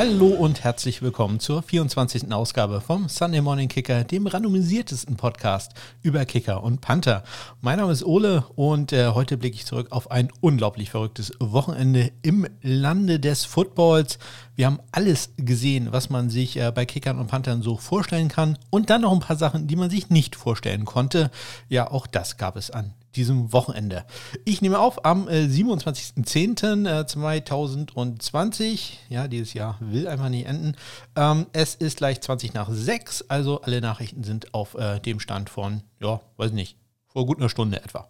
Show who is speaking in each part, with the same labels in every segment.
Speaker 1: Hallo und herzlich willkommen zur 24. Ausgabe vom Sunday Morning Kicker, dem randomisiertesten Podcast über Kicker und Panther. Mein Name ist Ole und äh, heute blicke ich zurück auf ein unglaublich verrücktes Wochenende im Lande des Footballs. Wir haben alles gesehen, was man sich äh, bei Kickern und Panthern so vorstellen kann und dann noch ein paar Sachen, die man sich nicht vorstellen konnte. Ja, auch das gab es an diesem Wochenende. Ich nehme auf am äh, 27.10.2020. Äh, ja, dieses Jahr will einfach nicht enden. Ähm, es ist gleich 20 nach 6, also alle Nachrichten sind auf äh, dem Stand von, ja, weiß nicht, vor gut einer Stunde etwa.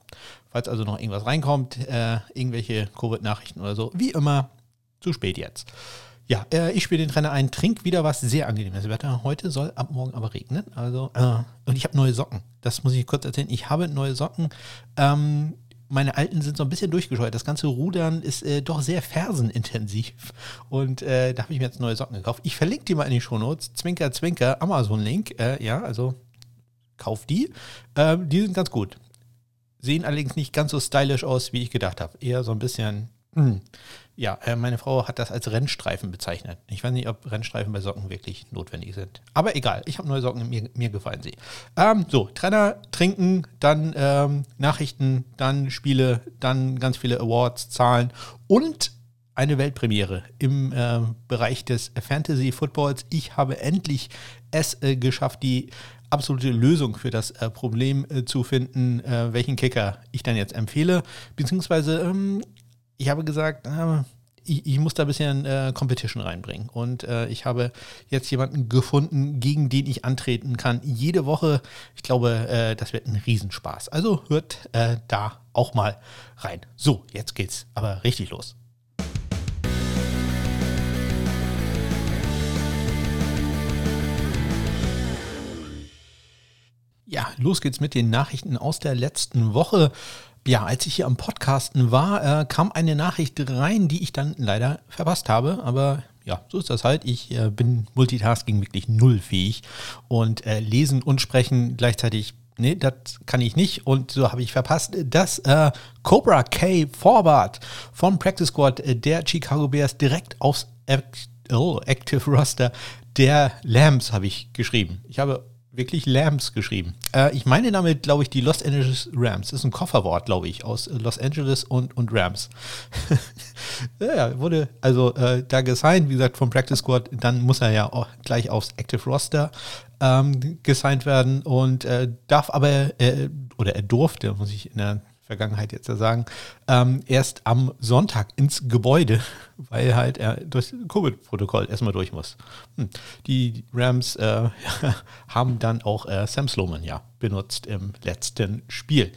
Speaker 1: Falls also noch irgendwas reinkommt, äh, irgendwelche Covid-Nachrichten oder so, wie immer, zu spät jetzt. Ja, äh, ich spiele den Trainer ein, trink wieder was sehr angenehmes Wetter. Heute soll ab morgen aber regnen. Also, äh, und ich habe neue Socken. Das muss ich kurz erzählen. Ich habe neue Socken. Ähm, meine alten sind so ein bisschen durchgescheut. Das ganze Rudern ist äh, doch sehr fersenintensiv. Und äh, da habe ich mir jetzt neue Socken gekauft. Ich verlinke die mal in die Shownotes. Zwinker, Zwinker, Amazon-Link. Äh, ja, also kauf die. Ähm, die sind ganz gut. Sehen allerdings nicht ganz so stylisch aus, wie ich gedacht habe. Eher so ein bisschen. Mh. Ja, äh, meine Frau hat das als Rennstreifen bezeichnet. Ich weiß nicht, ob Rennstreifen bei Socken wirklich notwendig sind. Aber egal, ich habe neue Socken, mir, mir gefallen sie. Ähm, so, Trainer, Trinken, dann ähm, Nachrichten, dann Spiele, dann ganz viele Awards, Zahlen und eine Weltpremiere im äh, Bereich des Fantasy Footballs. Ich habe endlich es äh, geschafft, die absolute Lösung für das äh, Problem äh, zu finden, äh, welchen Kicker ich dann jetzt empfehle. Beziehungsweise ähm, ich habe gesagt, äh, ich, ich, muss da ein bisschen äh, Competition reinbringen. Und äh, ich habe jetzt jemanden gefunden, gegen den ich antreten kann. Jede Woche. Ich glaube, äh, das wird ein Riesenspaß. Also hört äh, da auch mal rein. So, jetzt geht's aber richtig los. Ja, los geht's mit den Nachrichten aus der letzten Woche ja, als ich hier am Podcasten war, äh, kam eine Nachricht rein, die ich dann leider verpasst habe. Aber ja, so ist das halt. Ich äh, bin Multitasking wirklich nullfähig und äh, lesen und sprechen gleichzeitig. Nee, das kann ich nicht. Und so habe ich verpasst, dass äh, Cobra K Forward vom Practice Squad äh, der Chicago Bears direkt aufs oh, Active Roster der Lambs habe ich geschrieben. Ich habe wirklich Lambs geschrieben. Äh, ich meine damit, glaube ich, die Los Angeles Rams. Das ist ein Kofferwort, glaube ich, aus Los Angeles und, und Rams. ja, wurde also äh, da gesigned, wie gesagt, vom Practice Squad. Dann muss er ja auch gleich aufs Active Roster ähm, gesigned werden und äh, darf aber, äh, oder er durfte, muss ich in der Vergangenheit jetzt ja sagen, ähm, erst am Sonntag ins Gebäude, weil halt er durch Covid-Protokoll erstmal durch muss. Hm. Die Rams äh, haben dann auch äh, Sam Sloman ja benutzt im letzten Spiel.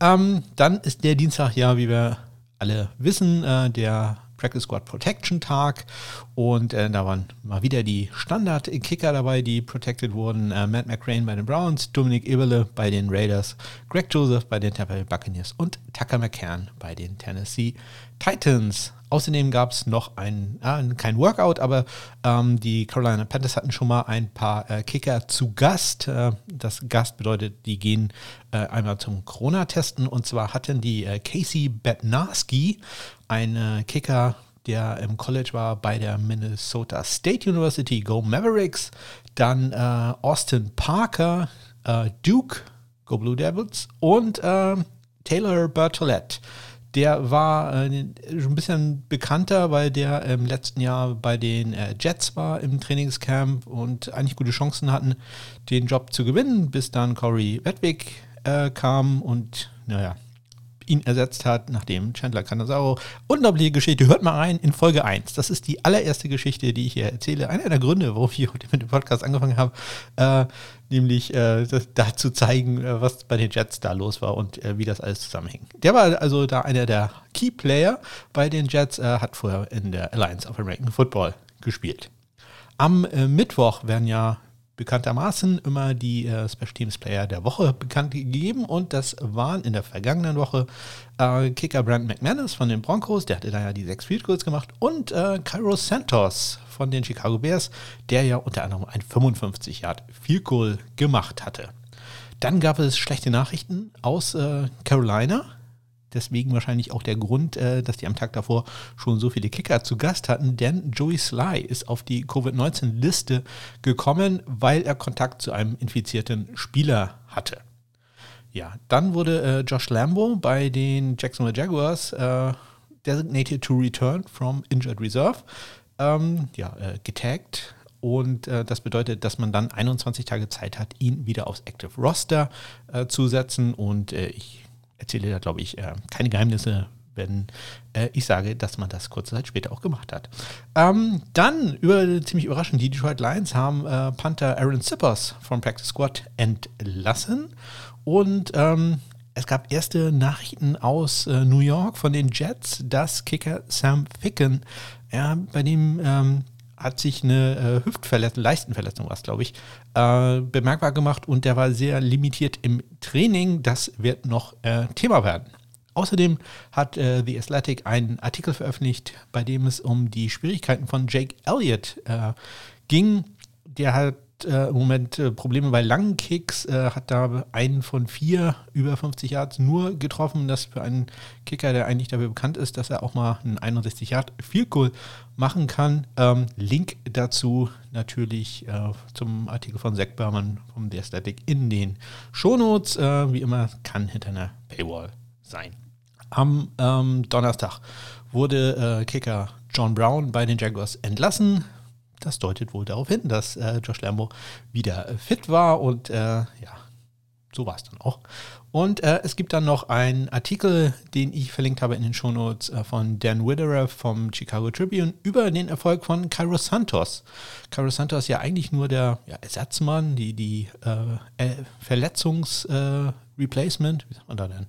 Speaker 1: Ähm, dann ist der Dienstag ja, wie wir alle wissen, äh, der Practice Squad Protection Tag und äh, da waren mal wieder die Standard-Kicker dabei, die protected wurden. Äh, Matt McCrane bei den Browns, Dominic Eberle bei den Raiders, Greg Joseph bei den Tampa Bay Buccaneers und Tucker McCann bei den Tennessee Titans. Außerdem gab es noch ein, äh, kein Workout, aber ähm, die Carolina Panthers hatten schon mal ein paar äh, Kicker zu Gast. Äh, das Gast bedeutet, die gehen äh, einmal zum Corona-Testen und zwar hatten die äh, Casey Bednarski, ein äh, Kicker, der im College war bei der Minnesota State University, Go Mavericks, dann Austin Parker, Duke, Go Blue Devils. Und Taylor Bertolette. Der war äh, ein bisschen bekannter, weil der im letzten Jahr bei den äh, Jets war im Trainingscamp und eigentlich gute Chancen hatten, den Job zu gewinnen, bis dann Corey Wedwick äh, kam und naja, ihn ersetzt hat, nachdem Chandler Canazaro. Unglaubliche Geschichte. Hört mal rein in Folge 1. Das ist die allererste Geschichte, die ich hier erzähle. Einer der Gründe, warum ich heute mit dem Podcast angefangen habe, äh, nämlich äh, da zu zeigen, äh, was bei den Jets da los war und äh, wie das alles zusammenhängt. Der war also da einer der Key Player bei den Jets, äh, hat vorher in der Alliance of American Football gespielt. Am Mittwoch werden ja bekanntermaßen immer die äh, Special Teams Player der Woche bekannt gegeben. Und das waren in der vergangenen Woche äh, Kicker Brand McManus von den Broncos, der hatte da ja die sechs Field Goals gemacht. Und äh, Cairo Santos von den Chicago Bears, der ja unter anderem ein 55 Yard Field Goal gemacht hatte. Dann gab es schlechte Nachrichten aus äh, Carolina deswegen wahrscheinlich auch der Grund, äh, dass die am Tag davor schon so viele Kicker zu Gast hatten, denn Joey Sly ist auf die Covid-19-Liste gekommen, weil er Kontakt zu einem infizierten Spieler hatte. Ja, dann wurde äh, Josh Lambo bei den Jacksonville Jaguars äh, designated to return from injured reserve, ähm, ja, äh, getaggt. Und äh, das bedeutet, dass man dann 21 Tage Zeit hat, ihn wieder aufs Active Roster äh, zu setzen. Und ich erzähle da, glaube ich, keine Geheimnisse, wenn ich sage, dass man das kurze Zeit später auch gemacht hat. Ähm, dann, über, ziemlich überraschend, die Detroit Lions haben Panther Aaron Zippers vom Practice Squad entlassen. Und ähm, es gab erste Nachrichten aus äh, New York von den Jets, dass Kicker Sam Ficken, ja, bei dem ähm, hat sich eine äh, Hüftverletzung, Leistenverletzung war es, glaube ich, äh, bemerkbar gemacht und der war sehr limitiert im Training. Das wird noch äh, Thema werden. Außerdem hat äh, The Athletic einen Artikel veröffentlicht, bei dem es um die Schwierigkeiten von Jake Elliott äh, ging. Der hat äh, im Moment äh, Probleme bei langen Kicks, äh, hat da einen von vier über 50 Yards nur getroffen. Das für einen Kicker, der eigentlich dafür bekannt ist, dass er auch mal einen 61 Yard Field Goal machen kann. Ähm, Link dazu natürlich äh, zum Artikel von Zach Berman vom The Aesthetic in den Shownotes. Äh, wie immer kann hinter einer Paywall sein. Am ähm, Donnerstag wurde äh, Kicker John Brown bei den Jaguars entlassen das deutet wohl darauf hin, dass äh, Josh Lambo wieder fit war und äh, ja, so war es dann auch. Und äh, es gibt dann noch einen Artikel, den ich verlinkt habe in den Shownotes äh, von Dan Widerer vom Chicago Tribune über den Erfolg von Cairo Santos. Cairo Santos ja eigentlich nur der ja, Ersatzmann, die, die äh, Verletzungs-Replacement, wie sagt man da denn?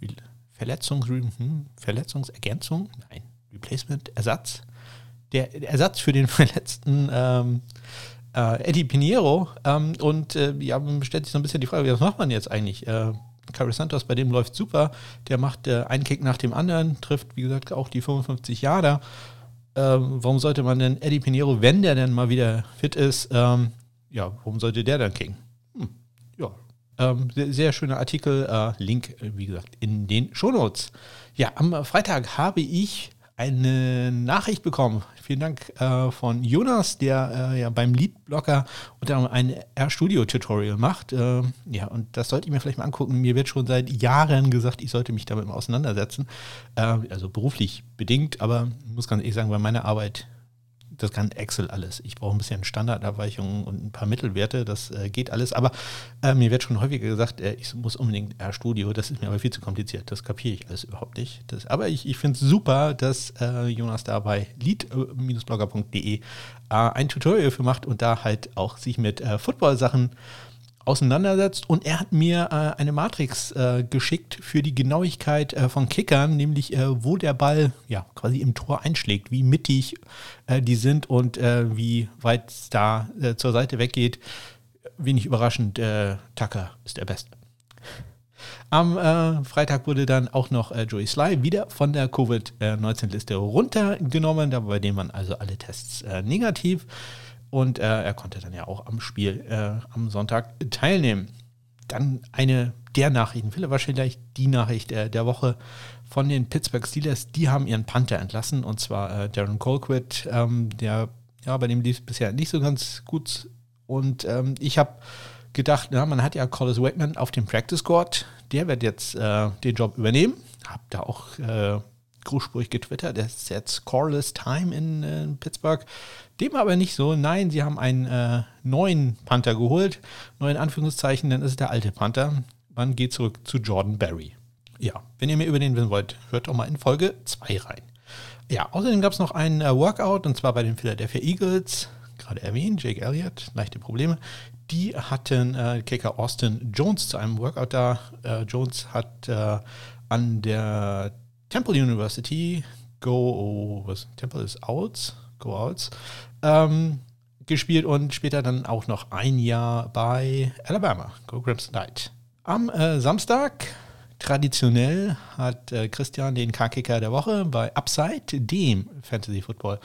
Speaker 1: Re Verletzungs hm, Verletzungsergänzung? Nein, Replacement, Ersatz der Ersatz für den verletzten ähm, äh, Eddie Pinheiro. Ähm, und äh, ja, man stellt sich so ein bisschen die Frage, was macht man jetzt eigentlich? Äh, Carlos Santos, bei dem läuft super. Der macht äh, einen Kick nach dem anderen, trifft, wie gesagt, auch die 55 Jahre. Ähm, warum sollte man denn Eddie Pinheiro, wenn der denn mal wieder fit ist, ähm, ja, warum sollte der dann kicken? Hm, ja, ähm, sehr, sehr, schöner Artikel. Äh, Link, äh, wie gesagt, in den Shownotes. Ja, am Freitag habe ich eine Nachricht bekommen. Vielen Dank äh, von Jonas, der äh, ja beim Leadblocker unter anderem ein RStudio-Tutorial macht. Äh, ja, und das sollte ich mir vielleicht mal angucken. Mir wird schon seit Jahren gesagt, ich sollte mich damit mal auseinandersetzen. Äh, also beruflich bedingt, aber muss ganz ehrlich sagen, bei meiner Arbeit das kann Excel alles. Ich brauche ein bisschen Standardabweichungen und ein paar Mittelwerte, das äh, geht alles. Aber äh, mir wird schon häufiger gesagt, äh, ich muss unbedingt RStudio, das ist mir aber viel zu kompliziert. Das kapiere ich alles überhaupt nicht. Das, aber ich, ich finde es super, dass äh, Jonas da bei lead-blogger.de äh, ein Tutorial für macht und da halt auch sich mit äh, Football-Sachen auseinandersetzt. Und er hat mir äh, eine Matrix äh, geschickt für die Genauigkeit äh, von Kickern, nämlich äh, wo der Ball ja quasi im Tor einschlägt, wie mittig äh, die sind und äh, wie weit es da zur Seite weggeht. Wenig überraschend, Tucker ist der Beste. Am Freitag wurde dann auch noch Joey Sly wieder von der Covid-19-Liste runtergenommen, da bei dem waren also alle Tests negativ. Und äh, er konnte dann ja auch am Spiel äh, am Sonntag teilnehmen. Dann eine der Nachrichten, vielleicht wahrscheinlich die Nachricht äh, der Woche von den Pittsburgh Steelers. Die haben ihren Panther entlassen und zwar äh, Darren Colquitt, ähm, der ja bei dem lief es bisher nicht so ganz gut. Und ähm, ich habe gedacht, na, man hat ja Collis Wakeman auf dem Practice Squad, der wird jetzt äh, den Job übernehmen. Hab da auch äh, großspurig getwittert, der ist jetzt Corless Time in äh, Pittsburgh. Dem aber nicht so. Nein, sie haben einen äh, neuen Panther geholt. Neuen Anführungszeichen, dann ist es der alte Panther. Man geht zurück zu Jordan Berry. Ja, wenn ihr mehr über den wissen wollt, hört doch mal in Folge 2 rein. Ja, außerdem gab es noch einen äh, Workout und zwar bei den Philadelphia Eagles, gerade erwähnt, Jake Elliott, leichte Probleme. Die hatten äh, Kicker Austin Jones zu einem Workout da. Äh, Jones hat äh, an der Temple University Go, oh, was? Temple is Outs? Go Outs, ähm, gespielt und später dann auch noch ein Jahr bei Alabama, Go Crimson Tide. Am äh, Samstag traditionell hat äh, Christian den K-Kicker der Woche bei Upside, dem Fantasy Football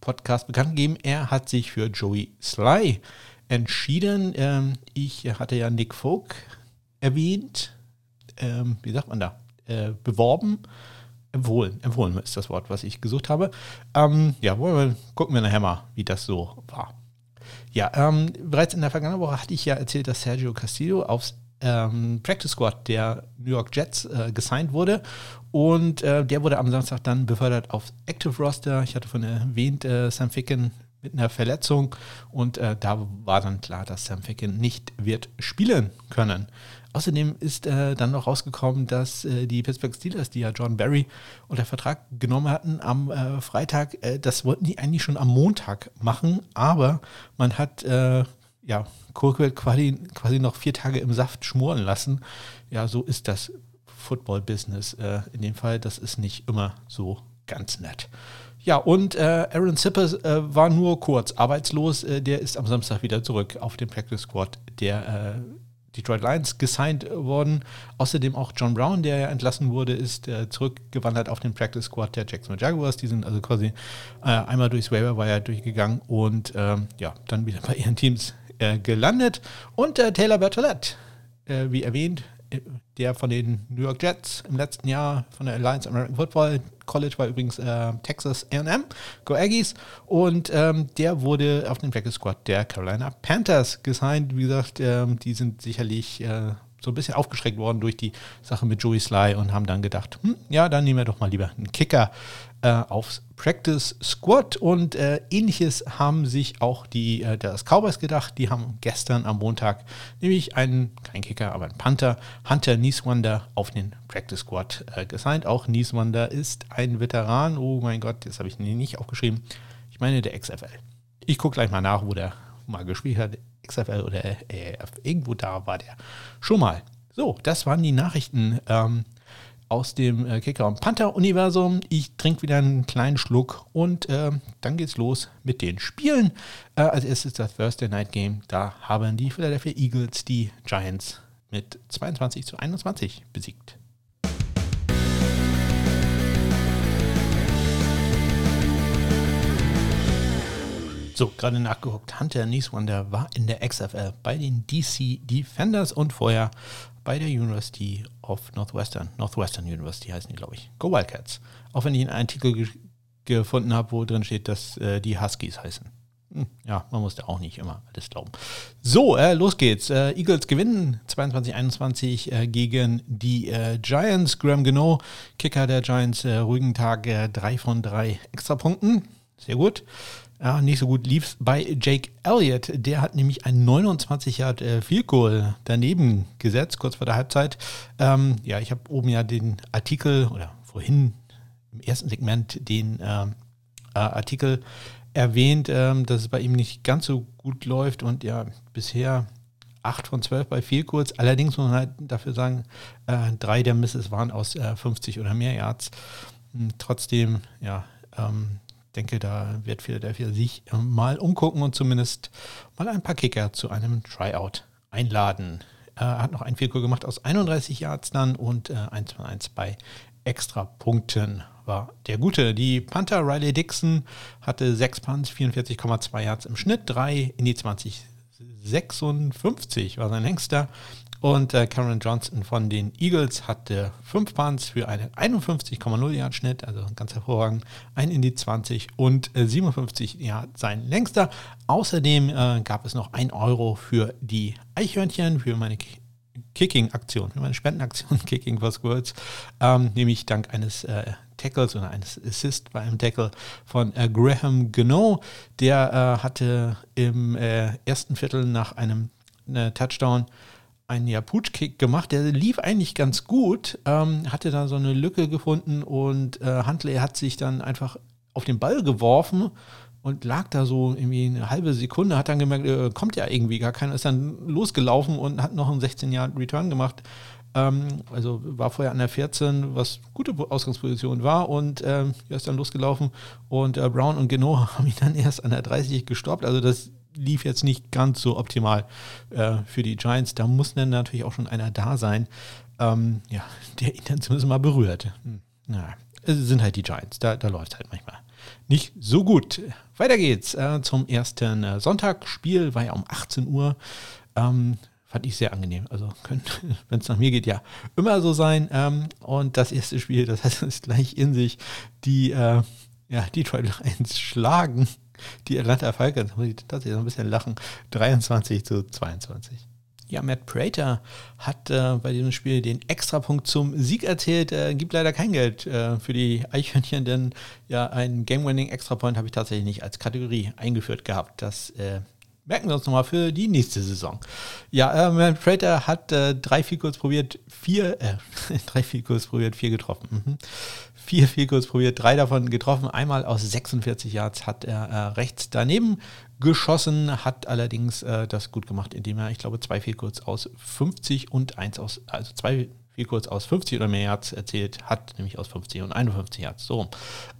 Speaker 1: Podcast, bekannt gegeben. Er hat sich für Joey Sly entschieden. Ähm, ich hatte ja Nick Folk erwähnt. Ähm, wie sagt man da? äh, beworben. Empfohlen, empfohlen ist das Wort, was ich gesucht habe. Ähm, ja, wollen wir, gucken wir nachher mal, wie das so war. Ja, ähm, bereits in der vergangenen Woche hatte ich ja erzählt, dass Sergio Castillo aufs ähm, Practice Squad der New York Jets äh, gesigned wurde. Und äh, der wurde am Samstag dann befördert auf Active Roster. Ich hatte von erwähnt, äh, Sam Ficken mit einer Verletzung. Und äh, da war dann klar, dass Sam Ficken nicht wird spielen können. Außerdem ist äh, dann noch rausgekommen, dass äh, die Pittsburgh Steelers, die ja John Barry unter Vertrag genommen hatten am äh, Freitag, äh, das wollten die eigentlich schon am Montag machen, aber man hat äh, ja Colquitt quasi, quasi noch vier Tage im Saft schmoren lassen. Ja, so ist das Football-Business äh, in dem Fall. Das ist nicht immer so ganz nett. Ja, und äh, Aaron Zippers äh, war nur kurz arbeitslos. Äh, der ist am Samstag wieder zurück auf den Practice Squad der Detroit Lions gesigned worden. Außerdem auch John Brown, der ja entlassen wurde, ist äh, zurückgewandert auf den Practice Squad der Jacksonville Jaguars. Die sind also quasi äh, einmal durchs Waiver Wire durchgegangen und ähm, ja, dann wieder bei ihren Teams äh, gelandet. Und äh, Taylor Bertolette, äh, wie erwähnt, äh, der von den New York Jets im letzten Jahr von der Alliance American Football College war übrigens äh, Texas AM, Go Aggies. Und ähm, der wurde auf den Practice Squad der Carolina Panthers gesigned. Wie gesagt, ähm, die sind sicherlich äh, so ein bisschen aufgeschreckt worden durch die Sache mit Joey Sly und haben dann gedacht, hm, ja, dann nehmen wir doch mal lieber einen Kicker äh, aufs Practice Squad. Und äh, ähnliches haben sich auch die äh, das Cowboys gedacht. Die haben gestern am Montag nämlich einen, kein Kicker, aber einen Panther, Hunter Nieswander, auf den Practice Squad äh, gesigned. Auch Nieswander ist ein Veteran. Oh mein Gott, das habe ich nicht aufgeschrieben. Ich meine der XFL. Ich gucke gleich mal nach, wo der mal gespielt hat. XFL oder. Irgendwo da war der schon mal. So, das waren die Nachrichten ähm, aus dem äh, Kicker- und Panther-Universum. Ich trinke wieder einen kleinen Schluck und äh, dann geht's los mit den Spielen. Äh, als erstes das Thursday Night Game. Da haben die Philadelphia Eagles die Giants mit 22 zu 21 besiegt. So, gerade nachgeguckt. Hunter Nieswander war in der XFL bei den DC Defenders und vorher bei der University of Northwestern. Northwestern University heißen die, glaube ich. Go Wildcats. Auch wenn ich einen Artikel ge gefunden habe, wo drin steht, dass äh, die Huskies heißen. Hm, ja, man muss da auch nicht immer alles glauben. So, äh, los geht's. Äh, Eagles gewinnen 22-21 äh, gegen die äh, Giants. Graham Geno, Kicker der Giants, äh, ruhigen Tag, 3 von 3 Extrapunkten. Sehr gut. Ja, nicht so gut lief bei Jake Elliott. Der hat nämlich ein 29 Yard äh, Field Goal daneben gesetzt, kurz vor der Halbzeit. Ähm, ja, ich habe oben ja den Artikel oder vorhin im ersten Segment den äh, äh, Artikel erwähnt, ähm, dass es bei ihm nicht ganz so gut läuft und ja, bisher 8 von 12 bei Field Goals. Allerdings muss man halt dafür sagen, äh, drei der Misses waren aus 50 äh, oder mehr Yards. Hm, trotzdem, ja, ähm, denke, da wird Philadelphia sich äh, mal umgucken und zumindest mal ein paar Kicker zu einem Tryout einladen. Er hat noch ein Vielkur gemacht aus 31 Yards dann und äh, 1 von 1 bei Extrapunkten war der Gute. Die Panther Riley Dixon hatte 6 Punts, 44,2 Yards im Schnitt, 3 in die 20, 56 war sein längster. Und äh, Cameron Johnson von den Eagles hatte 5 Punts für einen 51,0 Yard Schnitt, also ganz hervorragend, ein in die 20 und äh, 57 Yard sein längster. Außerdem äh, gab es noch 1 Euro für die Eichhörnchen, für meine Kicking-Aktion, für meine Spendenaktion Kicking for Squirts, ähm, nämlich dank eines äh, Tackles oder eines Assist bei einem Tackle von äh, Graham Gano. Der äh, hatte im äh, ersten Viertel nach einem äh, Touchdown einen ja, Putsch-Kick gemacht, der lief eigentlich ganz gut, ähm, hatte da so eine Lücke gefunden und äh, Huntley hat sich dann einfach auf den Ball geworfen und lag da so irgendwie eine halbe Sekunde, hat dann gemerkt, äh, kommt ja irgendwie gar keiner, ist dann losgelaufen und hat noch einen 16 Jahr Return gemacht. Ähm, also war vorher an der 14, was gute Ausgangsposition war und er ist dann losgelaufen und äh, Brown und Geno haben ihn dann erst an der 30 gestoppt. Also das lief jetzt nicht ganz so optimal äh, für die Giants. Da muss dann natürlich auch schon einer da sein, ähm, ja, der ihn dann zumindest mal berührt. Hm, na, es sind halt die Giants, da, da läuft es halt manchmal nicht so gut. Weiter geht's äh, zum ersten äh, Sonntagsspiel, war ja um 18 Uhr. Ähm, fand ich sehr angenehm. Also wenn es nach mir geht, ja, immer so sein. Ähm, und das erste Spiel, das heißt, es gleich in sich die äh, ja, Detroit Lions schlagen. Die Atlanta Falcons, muss ich tatsächlich so ein bisschen lachen, 23 zu 22. Ja, Matt Prater hat äh, bei diesem Spiel den Extrapunkt zum Sieg erzählt. Äh, gibt leider kein Geld äh, für die Eichhörnchen, denn ja, ein Game-Winning Extrapoint habe ich tatsächlich nicht als Kategorie eingeführt gehabt. Das äh, merken wir uns nochmal für die nächste Saison. Ja, äh, Matt Prater hat äh, drei Field probiert, vier, äh, drei Field probiert, vier getroffen. Mhm vier Field probiert, drei davon getroffen. Einmal aus 46 Yards hat er äh, rechts daneben geschossen, hat allerdings äh, das gut gemacht, indem er, ich glaube, zwei Field aus 50 und eins aus, also zwei Field aus 50 oder mehr Yards erzählt hat, nämlich aus 50 und 51 Yards. So.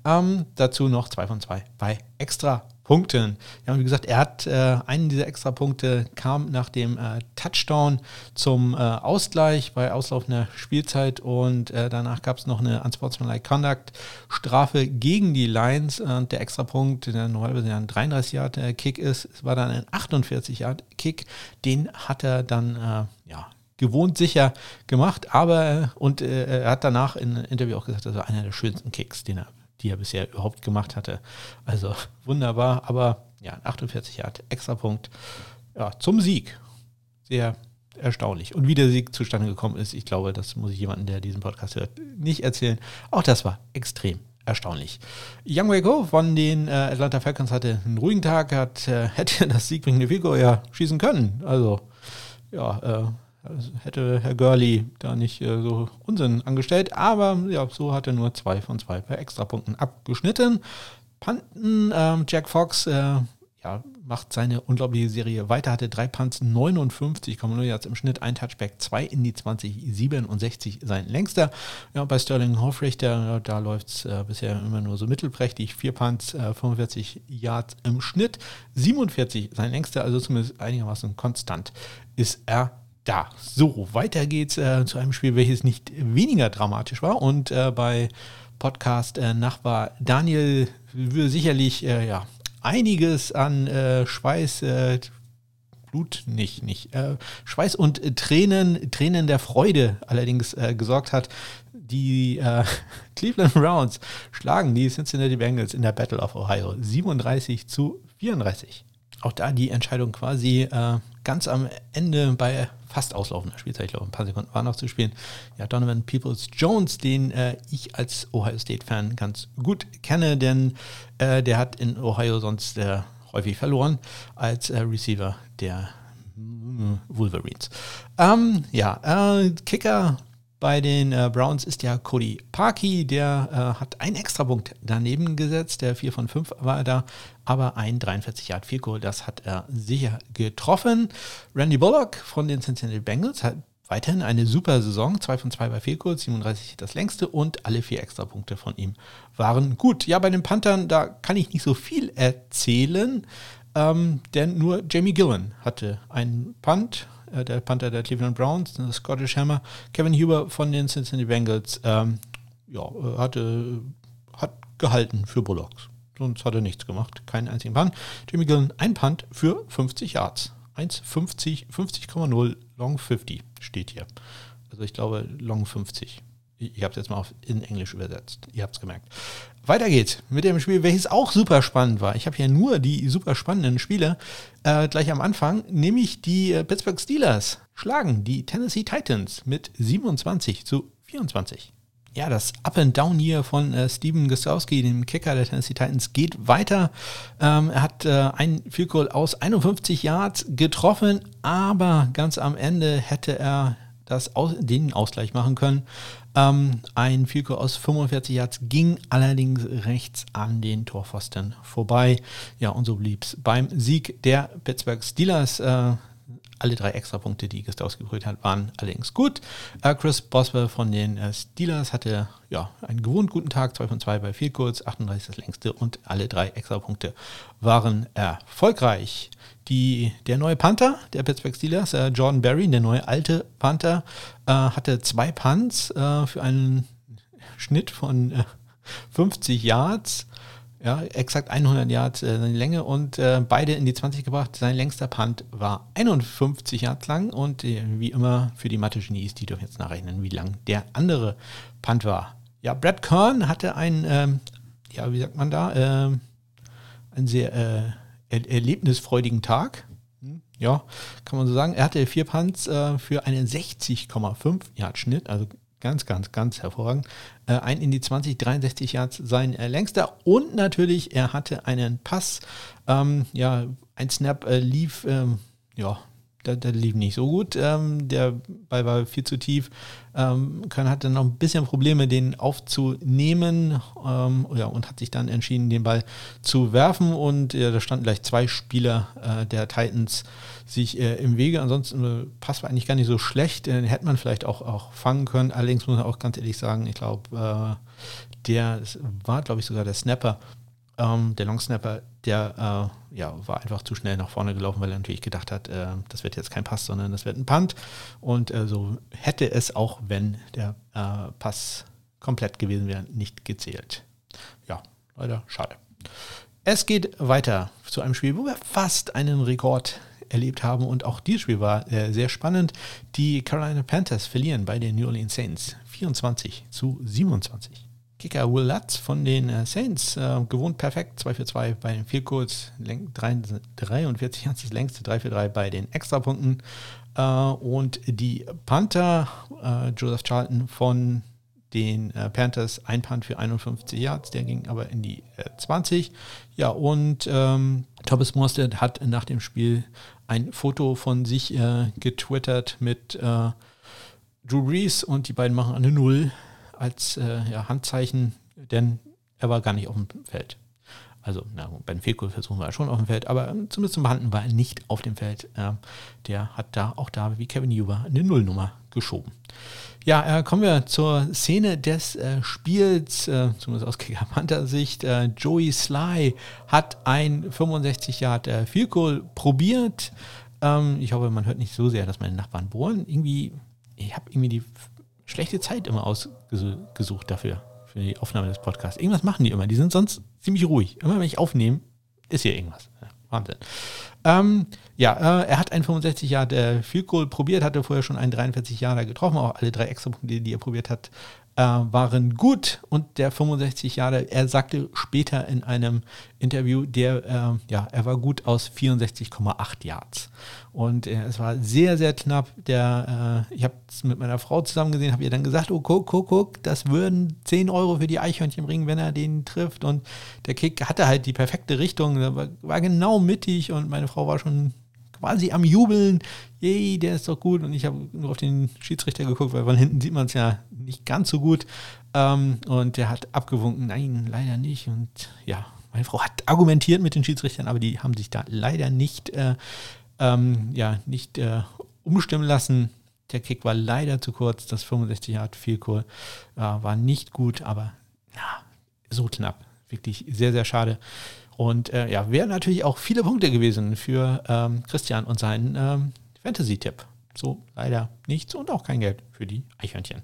Speaker 1: Ähm, dazu noch zwei von zwei bei extra Punkten. Ja, wie gesagt, er hat äh, einen dieser Extrapunkte kam nach dem äh, Touchdown zum äh, Ausgleich bei auslaufender Spielzeit und äh, danach gab es noch eine Unsportsmanlike Conduct Strafe gegen die Lions und der Extrapunkt, der normalerweise ein 33 Yard Kick ist, war dann ein 48 Yard Kick. Den hat er dann äh, ja gewohnt sicher gemacht, aber und äh, er hat danach in einem Interview auch gesagt, das war einer der schönsten Kicks, den er die er bisher überhaupt gemacht hatte. Also wunderbar, aber ja, 48 Jahre Extrapunkt ja, zum Sieg. Sehr erstaunlich. Und wie der Sieg zustande gekommen ist, ich glaube, das muss ich jemandem, der diesen Podcast hört, nicht erzählen. Auch das war extrem erstaunlich. Young Way Go von den äh, Atlanta Falcons hatte einen ruhigen Tag, hat, äh, hätte das siegbringende Figo ja schießen können. Also, ja, äh, also hätte Herr Gurley da nicht äh, so Unsinn angestellt, aber ja, so hat er nur zwei von zwei per Extrapunkten abgeschnitten. Panten, ähm, Jack Fox, äh, ja, macht seine unglaubliche Serie weiter, hatte drei Punts, 59,0 Yards im Schnitt, ein Touchback, zwei in die 20, 67 sein längster. Ja, bei Sterling Hofrichter, da läuft es äh, bisher immer nur so mittelprächtig, vier Punts, äh, 45 Yards im Schnitt, 47 sein längster, also zumindest einigermaßen konstant ist er da, so, weiter geht's äh, zu einem Spiel, welches nicht weniger dramatisch war. Und äh, bei Podcast äh, Nachbar Daniel würde sicherlich äh, ja, einiges an äh, Schweiß, äh, Blut nicht, nicht, Schweiß und Tränen, Tränen der Freude allerdings gesorgt hat. Die Cleveland Browns schlagen die Cincinnati Bengals in der Battle of Ohio 37 zu 34. Auch da die Entscheidung quasi ganz am Ende bei fast auslaufender Spielzeit, ich glaube, ein paar Sekunden war noch zu spielen. Ja, Donovan Peoples Jones, den äh, ich als Ohio State-Fan ganz gut kenne, denn äh, der hat in Ohio sonst äh, häufig verloren als äh, Receiver der Wolverines. Ähm, ja, äh, Kicker bei den äh, Browns ist ja Cody Parkey, der äh, hat einen Extrapunkt daneben gesetzt, der 4 von 5 war da, aber ein 43 Yard Field Goal, das hat er sicher getroffen. Randy Bullock von den Cincinnati Bengals hat weiterhin eine super Saison, 2 von 2 bei Field Goals, 37 das längste und alle vier Extrapunkte von ihm waren gut. Ja, bei den Panthern, da kann ich nicht so viel erzählen, ähm, denn nur Jamie Gillen hatte einen Punt, äh, der Panther der Cleveland Browns, der Scottish Hammer. Kevin Huber von den Cincinnati Bengals ähm, ja, äh, hatte, hat gehalten für Bullocks. Sonst hat er nichts gemacht, keinen einzigen Punt. Jimmy Gillen, ein Punt für 50 Yards. 1,50, 50,0, Long 50 steht hier. Also ich glaube Long 50. Ich habe es jetzt mal auf, in Englisch übersetzt. Ihr habt es gemerkt. Weiter geht's mit dem Spiel, welches auch super spannend war. Ich habe hier nur die super spannenden Spiele äh, gleich am Anfang, nämlich die äh, Pittsburgh Steelers schlagen die Tennessee Titans mit 27 zu 24. Ja, das Up and Down hier von äh, Steven Gostowski, dem Kicker der Tennessee Titans, geht weiter. Ähm, er hat äh, ein Field Goal aus 51 Yards getroffen, aber ganz am Ende hätte er das aus, den Ausgleich machen können. Ähm, ein Field aus 45 Yards ging allerdings rechts an den Torpfosten vorbei. Ja, und so blieb es beim Sieg der Pittsburgh Steelers. Äh, alle drei Extrapunkte, die Gustowski geholt hat, waren allerdings gut. Äh, Chris Boswell von den äh, Steelers hatte ja, einen gewohnt guten Tag, 2 von 2 bei Field Goals, 38 das längste und alle drei Extrapunkte waren erfolgreich. Die, der neue Panther der Pittsburgh Steelers, äh, Jordan Berry, der neue alte Panther, äh, hatte zwei Punts äh, für einen Schnitt von 50 Yards Ja, exakt 100 Yards äh, seine Länge und äh, beide in die 20 gebracht. Sein längster Punt war 51 Yards lang und äh, wie immer für die Mathe-Genies, die dürfen jetzt nachrechnen, wie lang der andere Punt war. Ja, Brad Kern hatte einen, ähm, ja, wie sagt man da, ähm, einen sehr äh, er erlebnisfreudigen Tag. Ja, kann man so sagen. Er hatte vier Punts äh, für einen 60,5 Yard Schnitt, also Ganz, ganz, ganz hervorragend. Äh, ein in die 20, 63 Yards sein äh, längster. Und natürlich, er hatte einen Pass. Ähm, ja, ein Snap äh, lief, ähm, ja, der, der, lief nicht so gut. Ähm, der Ball war viel zu tief. Ähm, Köln hatte noch ein bisschen Probleme, den aufzunehmen ähm, ja, und hat sich dann entschieden, den Ball zu werfen. Und äh, da standen gleich zwei Spieler äh, der Titans sich äh, im Wege. Ansonsten äh, Pass war eigentlich gar nicht so schlecht. Den hätte man vielleicht auch, auch fangen können. Allerdings muss man auch ganz ehrlich sagen, ich glaube, äh, der war, glaube ich, sogar der Snapper. Ähm, der Long Snapper, der äh, ja, war einfach zu schnell nach vorne gelaufen, weil er natürlich gedacht hat, äh, das wird jetzt kein Pass, sondern das wird ein Punt. Und äh, so hätte es auch, wenn der äh, Pass komplett gewesen wäre, nicht gezählt. Ja, leider schade. Es geht weiter zu einem Spiel, wo wir fast einen Rekord erlebt haben. Und auch dieses Spiel war äh, sehr spannend. Die Carolina Panthers verlieren bei den New Orleans Saints 24 zu 27. Kicker Will Lutz von den äh, Saints äh, gewohnt perfekt, 2 für 2 bei den Field Goals, 43 Yards das längste, 3 für 3 bei den Extrapunkten. Äh, und die Panther, äh, Joseph Charlton von den äh, Panthers, ein Punt für 51 Yards, der ging aber in die 20. Ja, und ähm, Thomas Morstead hat nach dem Spiel ein Foto von sich äh, getwittert mit äh, Drew Brees und die beiden machen eine Null als äh, ja, Handzeichen, denn er war gar nicht auf dem Feld. Also na, bei den Fehlkurversuchen war er schon auf dem Feld, aber ähm, zumindest zum Behandeln war er nicht auf dem Feld. der hat da auch da wie Kevin Huber eine Nullnummer geschoben. Ja, äh, kommen wir zur Szene des äh, Spiels, äh, zumindest aus Kicker Sicht. Äh, Joey Sly hat ein 65 Yard äh, probiert. Ähm, ich hoffe, man hört nicht so sehr, dass meine Nachbarn bohren. Irgendwie, ich habe irgendwie die schlechte Zeit immer ausgesucht dafür, für die Aufnahme des Podcasts. Irgendwas machen die immer. Die sind sonst ziemlich ruhig. Immer wenn ich aufnehme, ist hier irgendwas. Wahnsinn. Ähm, ja, äh, er hat einen 65 Jahre Field Goal probiert, hatte vorher schon einen 43 Jahre getroffen, auch alle drei Extrapunkte, die er probiert hat, äh, waren gut und der 65 Jahre, er sagte später in einem Interview, der, äh, ja, er war gut aus 64,8 Yards. Und äh, es war sehr, sehr knapp. Der, äh, ich habe es mit meiner Frau zusammen gesehen, habe ihr dann gesagt, oh, guck, guck, guck, das würden 10 Euro für die Eichhörnchen bringen, wenn er den trifft. Und der Kick hatte halt die perfekte Richtung, war, war genau mittig und meine Frau war schon quasi am Jubeln. Yay, der ist doch gut. Und ich habe nur auf den Schiedsrichter geguckt, weil von hinten sieht man es ja nicht ganz so gut. Ähm, und der hat abgewunken, nein, leider nicht. Und ja, meine Frau hat argumentiert mit den Schiedsrichtern, aber die haben sich da leider nicht, äh, ähm, ja, nicht äh, umstimmen lassen. Der Kick war leider zu kurz. Das 65 Yard viel cool äh, war nicht gut, aber ja, so knapp. Wirklich sehr, sehr schade. Und äh, ja, wären natürlich auch viele Punkte gewesen für ähm, Christian und seinen ähm, Fantasy-Tipp. So leider nichts und auch kein Geld für die Eichhörnchen.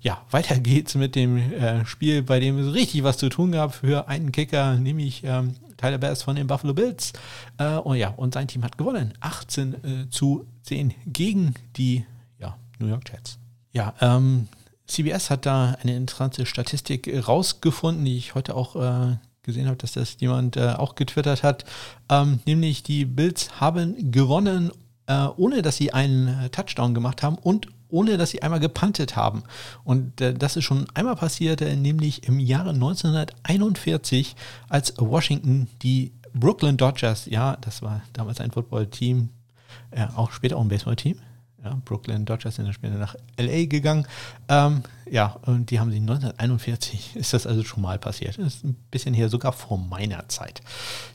Speaker 1: Ja, weiter geht's mit dem äh, Spiel, bei dem es richtig was zu tun gab für einen Kicker, nämlich ähm, Tyler Bass von den Buffalo Bills. Äh, und ja, und sein Team hat gewonnen. 18 äh, zu 10 gegen die ja, New York Jets. Ja, ähm, CBS hat da eine interessante Statistik rausgefunden, die ich heute auch äh, gesehen habe, dass das jemand äh, auch getwittert hat. Ähm, nämlich die Bills haben gewonnen, äh, ohne dass sie einen äh, Touchdown gemacht haben und ohne dass sie einmal gepantet haben. Und äh, das ist schon einmal passiert, äh, nämlich im Jahre 1941, als Washington die Brooklyn Dodgers, ja, das war damals ein Footballteam, äh, auch später auch ein Baseballteam, ja, Brooklyn Dodgers sind dann später nach LA gegangen. Ähm, ja, und die haben sie 1941, ist das also schon mal passiert. Das ist ein bisschen hier sogar vor meiner Zeit.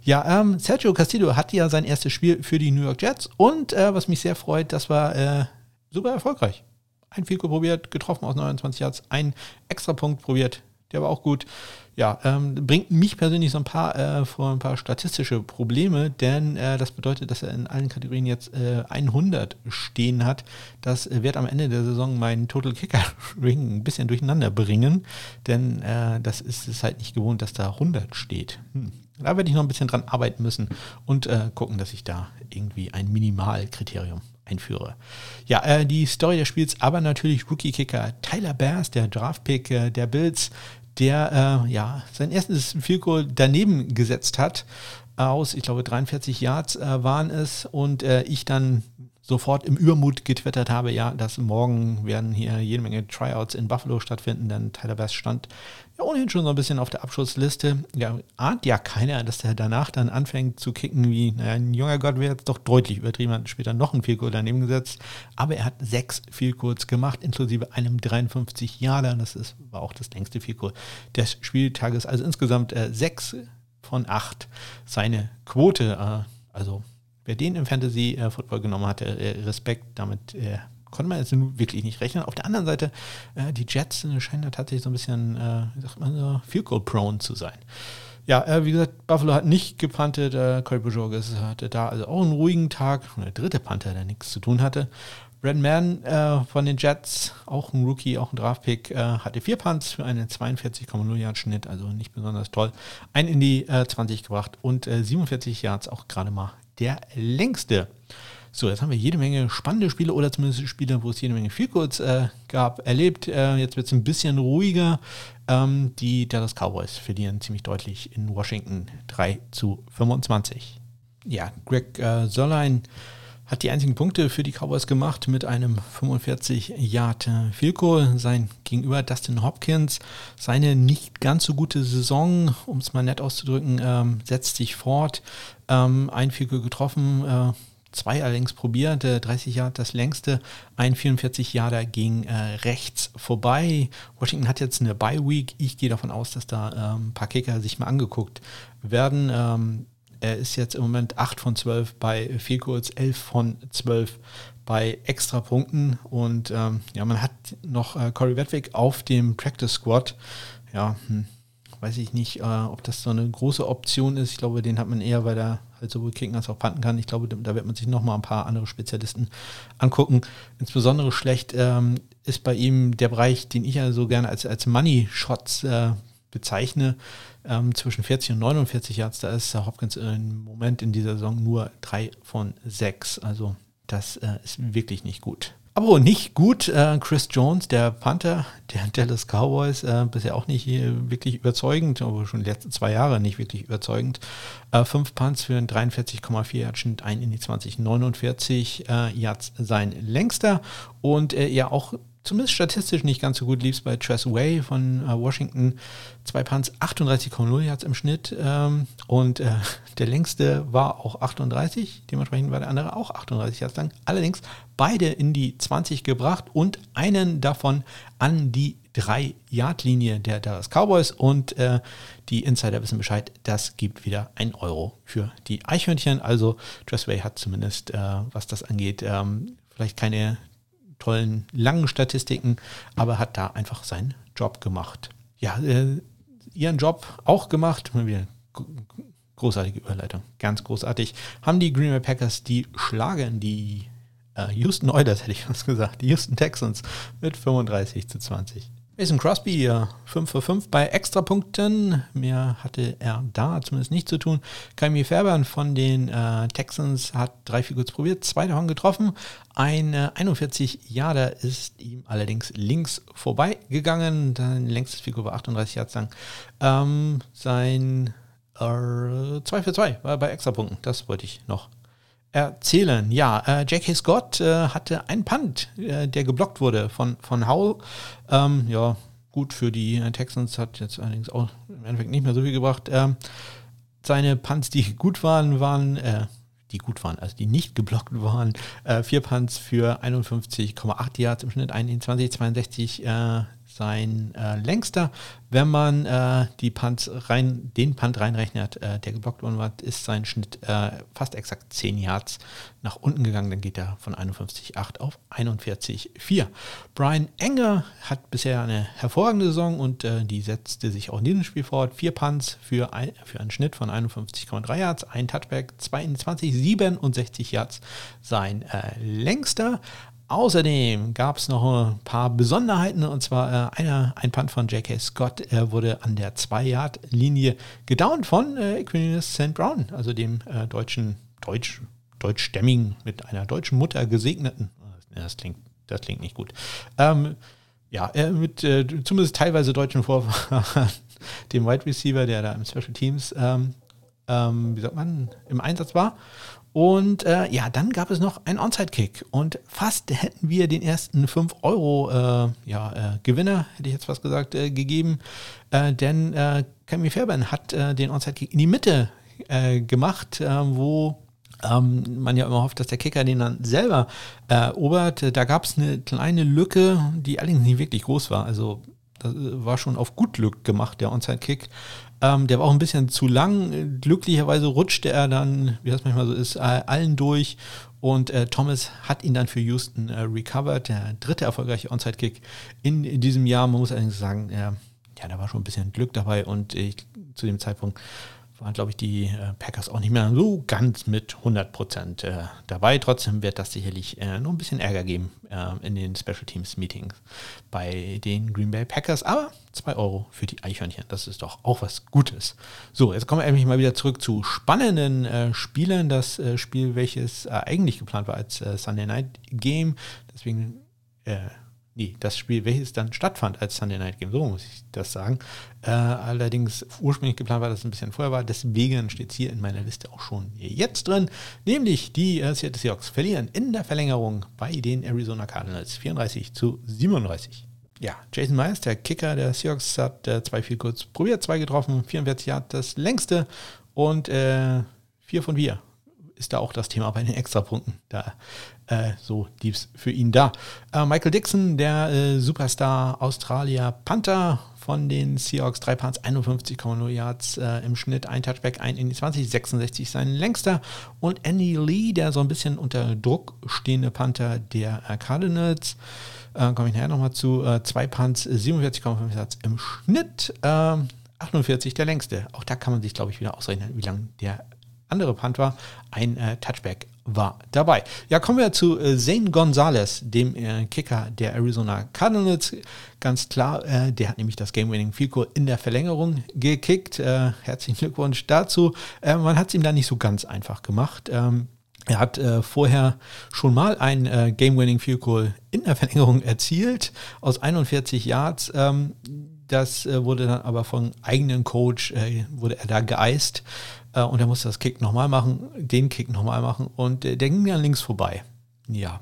Speaker 1: Ja, ähm, Sergio Castillo hatte ja sein erstes Spiel für die New York Jets und äh, was mich sehr freut, das war äh, super erfolgreich. Ein Fico probiert, getroffen aus 29 Yards, ein extra Punkt probiert, der war auch gut. Ja, ähm, bringt mich persönlich so ein paar äh, vor ein paar statistische Probleme, denn äh, das bedeutet, dass er in allen Kategorien jetzt äh, 100 stehen hat. Das äh, wird am Ende der Saison meinen Total Kicker Ring ein bisschen durcheinander bringen, denn äh, das ist es halt nicht gewohnt, dass da 100 steht. Hm. Da werde ich noch ein bisschen dran arbeiten müssen und äh, gucken, dass ich da irgendwie ein Minimalkriterium einführe. Ja, äh, die Story des Spiels, aber natürlich Rookie-Kicker Tyler Bears, der Draftpick äh, der Bills, der äh, ja sein erstes Field Goal daneben gesetzt hat aus, ich glaube 43 Yards äh, waren es und äh, ich dann sofort im Übermut getwittert habe, ja, dass morgen werden hier jede Menge Tryouts in Buffalo stattfinden, denn Tyler Bass stand ja ohnehin schon so ein bisschen auf der Abschlussliste. Ja, ahnt ja keiner, dass der danach dann anfängt zu kicken wie, naja, ein junger Gott wäre jetzt doch deutlich übertrieben, hat später noch ein Vielkurs daneben gesetzt, aber er hat sechs Vielkurs gemacht, inklusive einem 53 Jahre, das ist, war auch das längste Vielkurs des Spieltages, also insgesamt äh, sechs von acht seine Quote, äh, also wer den im Fantasy-Football genommen hatte, äh, Respekt, damit äh, konnte man jetzt wirklich nicht rechnen. Auf der anderen Seite, äh, die Jets scheinen da tatsächlich so ein bisschen, wie sagt man so, Field Goal prone zu sein. Ja, wie gesagt, Buffalo hat nicht gepantet. Äh, Corey Bojorges hatte da also auch einen ruhigen Tag. Der dritte Panther, der nichts zu tun hatte. Brad Mann äh, von den Jets, auch ein Rookie, auch ein Draftpick, äh, hatte vier Punts für einen 42,0 Yard Schnitt, also nicht besonders toll. Einen in die äh, 20 gebracht und 47 Yards auch gerade mal der längste. So, jetzt haben wir jede Menge spannende Spiele oder zumindest Spiele, wo es jede Menge Vielkurz äh, gab, erlebt. Äh, jetzt wird es ein bisschen ruhiger. Ähm, die Dallas Cowboys verlieren ziemlich deutlich in Washington 3 zu 25. Ja, Greg äh, Sörlein hat die einzigen Punkte für die Cowboys gemacht mit einem 45 Yard Field Sein Gegenüber Dustin Hopkins, seine nicht ganz so gute Saison, um es mal nett auszudrücken, ähm, setzt sich fort. Ähm, ein Field getroffen, äh, zwei allerdings probiert, 30 Yard das längste, ein 44 Yarder ging äh, rechts vorbei. Washington hat jetzt eine Bye Week. Ich gehe davon aus, dass da ähm, ein paar Kicker sich mal angeguckt werden. Er ist jetzt im Moment 8 von 12 bei Vielkurz, 11 von 12 bei Extrapunkten. Und ähm, ja, man hat noch äh, Corey Wedwick auf dem Practice Squad. Ja, hm, weiß ich nicht, äh, ob das so eine große Option ist. Ich glaube, den hat man eher, weil er halt sowohl kicken als auch panten kann. Ich glaube, da wird man sich nochmal ein paar andere Spezialisten angucken. Insbesondere schlecht ähm, ist bei ihm der Bereich, den ich ja so gerne als, als Money Shots äh, bezeichne ähm, zwischen 40 und 49 Yards, da ist Hopkins im Moment in dieser Saison nur 3 von 6. Also das äh, ist wirklich nicht gut. Aber nicht gut, äh, Chris Jones, der Panther der Dallas Cowboys, äh, bisher auch nicht wirklich überzeugend, aber schon die letzten zwei Jahre nicht wirklich überzeugend. Äh, fünf Punts für einen 43,4 Yard Schnitt, ein in die 20, 49 äh, Yards sein längster und äh, ja auch zumindest statistisch nicht ganz so gut lief es bei Tress Way von äh, Washington. Zwei Punts, 38,0 Yards im Schnitt. Ähm, und äh, der längste war auch 38. Dementsprechend war der andere auch 38 Yards lang. Allerdings beide in die 20 gebracht und einen davon an die 3-Yard-Linie der Dallas Cowboys. Und äh, die Insider wissen Bescheid, das gibt wieder ein Euro für die Eichhörnchen. Also Tressway hat zumindest, äh, was das angeht, ähm, vielleicht keine tollen langen Statistiken, aber hat da einfach seinen Job gemacht. Ja, äh, ihren Job auch gemacht. Großartige Überleitung, ganz großartig. Haben die Green Bay Packers, die schlagen die äh, Houston Oilers, hätte ich was gesagt, die Houston Texans mit 35 zu 20. Mason Crosby, 5 für 5 bei Extrapunkten. Mehr hatte er da zumindest nicht zu tun. Kaimi Färbern von den äh, Texans hat drei Figurs probiert, zwei davon getroffen. Ein äh, 41 Jahre ist ihm allerdings links vorbeigegangen. Sein längstes Figur war 38 Yards lang. Ähm, sein äh, 2 für 2 war bei Extrapunkten. Das wollte ich noch erzählen. Ja, äh, J.K. Scott äh, hatte einen Punt, äh, der geblockt wurde von, von Howell. Ähm, ja, gut für die Texans, hat jetzt allerdings auch im Endeffekt nicht mehr so viel gebracht. Ähm, seine Punts, die gut waren, waren, äh, die gut waren, also die nicht geblockt waren, äh, vier Punts für 51,8 Yards im Schnitt, 21, 62, äh, sein äh, längster. Wenn man äh, die Punts rein, den Punt reinrechnet, äh, der geblockt worden war, ist sein Schnitt äh, fast exakt 10 Yards nach unten gegangen. Dann geht er von 51,8 auf 41,4. Brian Enger hat bisher eine hervorragende Saison und äh, die setzte sich auch in diesem Spiel fort. Vier Punts für, ein, für einen Schnitt von 51,3 Yards, ein Touchback, 22, 67 Yards sein äh, längster. Außerdem gab es noch ein paar Besonderheiten und zwar äh, einer, ein Punt von J.K. Scott er wurde an der 2-Yard-Linie gedownt von äh, Equinus St. Brown, also dem äh, deutschen, deutsch, deutschstämmigen, mit einer deutschen Mutter gesegneten. Das klingt, das klingt nicht gut. Ähm, ja, mit äh, zumindest teilweise deutschen Vorfahren, dem Wide Receiver, der da im Special Teams, ähm, ähm, wie sagt man, im Einsatz war. Und äh, ja, dann gab es noch einen Onside-Kick und fast hätten wir den ersten 5 Euro äh, ja, äh, Gewinner, hätte ich jetzt fast gesagt, äh, gegeben. Äh, denn äh, Camille Fairbairn hat äh, den Onside-Kick in die Mitte gemacht, wo ähm, man ja immer hofft, dass der Kicker den dann selber erobert. Da gab es eine kleine Lücke, die allerdings nicht wirklich groß war. Also das war schon auf gut Glück gemacht, der Onside-Kick. Ähm, der war auch ein bisschen zu lang. Glücklicherweise rutschte er dann, wie das manchmal so ist, äh, allen durch. Und äh, Thomas hat ihn dann für Houston äh, recovered. Der dritte erfolgreiche Onside-Kick in, in, diesem Jahr. Man muss allerdings sagen, ja, da war schon ein bisschen Glück dabei. Und ich, zu dem Zeitpunkt waren, glaube ich, die äh, Packers auch nicht mehr so ganz mit 100 Prozent äh, dabei. Trotzdem wird das sicherlich äh, noch ein bisschen Ärger geben in den Special Teams Meetings bei den Green Bay Packers. Aber 2 Euro für die Eichhörnchen, das ist doch auch was Gutes. So, jetzt kommen wir endlich mal wieder zurück zu spannenden Spielen. Das Spiel, welches eigentlich geplant war als Sunday Night Game. Deswegen nee, das Spiel, welches dann stattfand als Sunday Night Game, so muss ich das sagen. Äh, allerdings ursprünglich geplant war, dass es ein bisschen vorher war, deswegen steht es hier in meiner Liste auch schon jetzt drin, nämlich die äh, Seattle Seahawks verlieren in der Verlängerung bei den Arizona Cardinals 34 zu 37. Ja, Jason Myers, der Kicker der Seahawks, hat äh, zwei viel kurz probiert, zwei getroffen, 44 Jahre das längste und äh, vier von vier ist da auch das Thema bei den Extrapunkten. Da äh, so lief für ihn da. Äh, Michael Dixon, der äh, Superstar Australier Panther von den Seahawks, drei Punts, 51,0 Yards äh, im Schnitt, ein Touchback, ein in die 20, 66 sein längster. Und Andy Lee, der so ein bisschen unter Druck stehende Panther der äh, Cardinals, äh, komme ich nachher nochmal zu, zwei Punts, 47,5 Yards im Schnitt. 48 ähm, der längste. Auch da kann man sich, glaube ich, wieder ausrechnen, wie lang der andere Punt war. Ein Touchback war dabei. Ja, kommen wir zu äh, Zane Gonzalez, dem äh, Kicker der Arizona Cardinals. Ganz klar, äh, der hat nämlich das Game-Winning Goal in der Verlängerung gekickt. Herzlichen Glückwunsch dazu. Man hat es ihm da nicht so ganz einfach gemacht. Ähm, er hat vorher schon mal ein Game-Winning Field Goal in der Verlängerung erzielt aus 41 Yards. Ähm, das wurde dann aber vom eigenen Coach, wurde er da geeist und er musste das Kick nochmal machen, den Kick nochmal machen und äh, der ging dann links vorbei. Ja,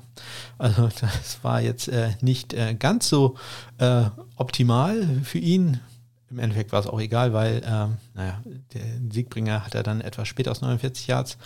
Speaker 1: also das war jetzt äh, nicht äh, ganz so äh, optimal für ihn. Im Endeffekt war es auch egal, weil, ähm, naja, der Siegbringer hat er dann etwas später aus 49 Yards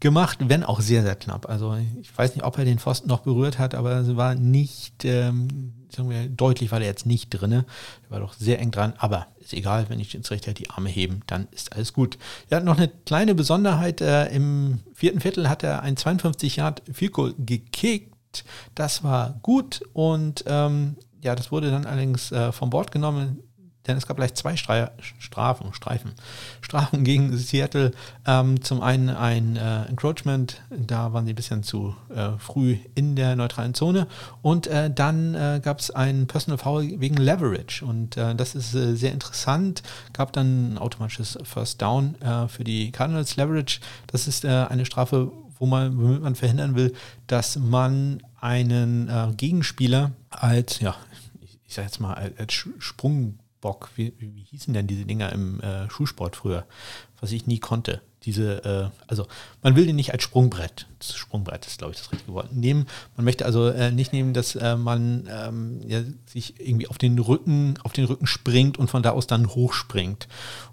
Speaker 1: gemacht, wenn auch sehr, sehr knapp. Also ich weiß nicht, ob er den Pfosten noch berührt hat, aber es war nicht, ähm, sagen wir, deutlich war der jetzt nicht drin. Der war doch sehr eng dran, aber ist egal, wenn ich jetzt recht die Arme heben, dann ist alles gut. Hat noch eine kleine Besonderheit. Äh, Im vierten Viertel hat er ein 52 Yard Field gekickt. Das war gut und ähm, ja, das wurde dann allerdings äh, vom Bord genommen denn es gab gleich zwei Stre Strafen, Streifen, Strafen gegen Seattle. Ähm, zum einen ein äh, Encroachment, da waren sie ein bisschen zu äh, früh in der neutralen Zone und äh, dann äh, gab es ein Personal Foul wegen Leverage und äh, das ist äh, sehr interessant. Gab dann ein automatisches First Down für die Cardinals Leverage. Das ist eine Strafe, wo man, womit man verhindern will, dass man einen Gegenspieler als, ja, ich, sage jetzt mal, als Sprung Bock, wie, wie hießen denn diese Dinger im äh, Schulsport früher, was ich nie konnte. Diese, äh, also man will den nicht als Sprungbrett, das Sprungbrett ist glaube ich das richtige Wort, nehmen. Man möchte also äh, nicht nehmen, dass äh, man ähm, ja, sich irgendwie auf den Rücken, auf den Rücken springt und von da aus dann hochspringt.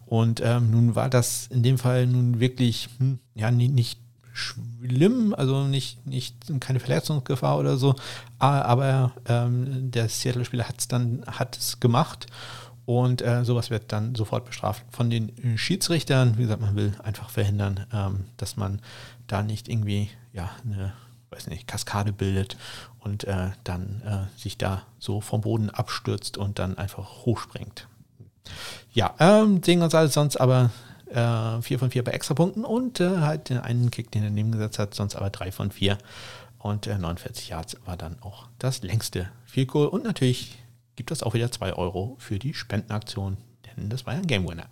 Speaker 1: Und ähm, nun war das in dem Fall nun wirklich hm, ja nicht schlimm, also nicht, nicht keine Verletzungsgefahr oder so, aber ähm, der Seattle-Spieler hat es dann hat es gemacht und äh, sowas wird dann sofort bestraft von den Schiedsrichtern. Wie gesagt, man will einfach verhindern, ähm, dass man da nicht irgendwie ja eine weiß nicht, Kaskade bildet und äh, dann äh, sich da so vom Boden abstürzt und dann einfach hochspringt. Ja, ähm, sehen uns alles sonst aber äh, 4 von 4 bei Extrapunkten und äh, halt den einen Kick, den er nebengesetzt hat, sonst aber 3 von 4. Und äh, 49 Yards war dann auch das längste Field Goal. Und natürlich gibt es auch wieder 2 Euro für die Spendenaktion, denn das war ja ein Game Winner.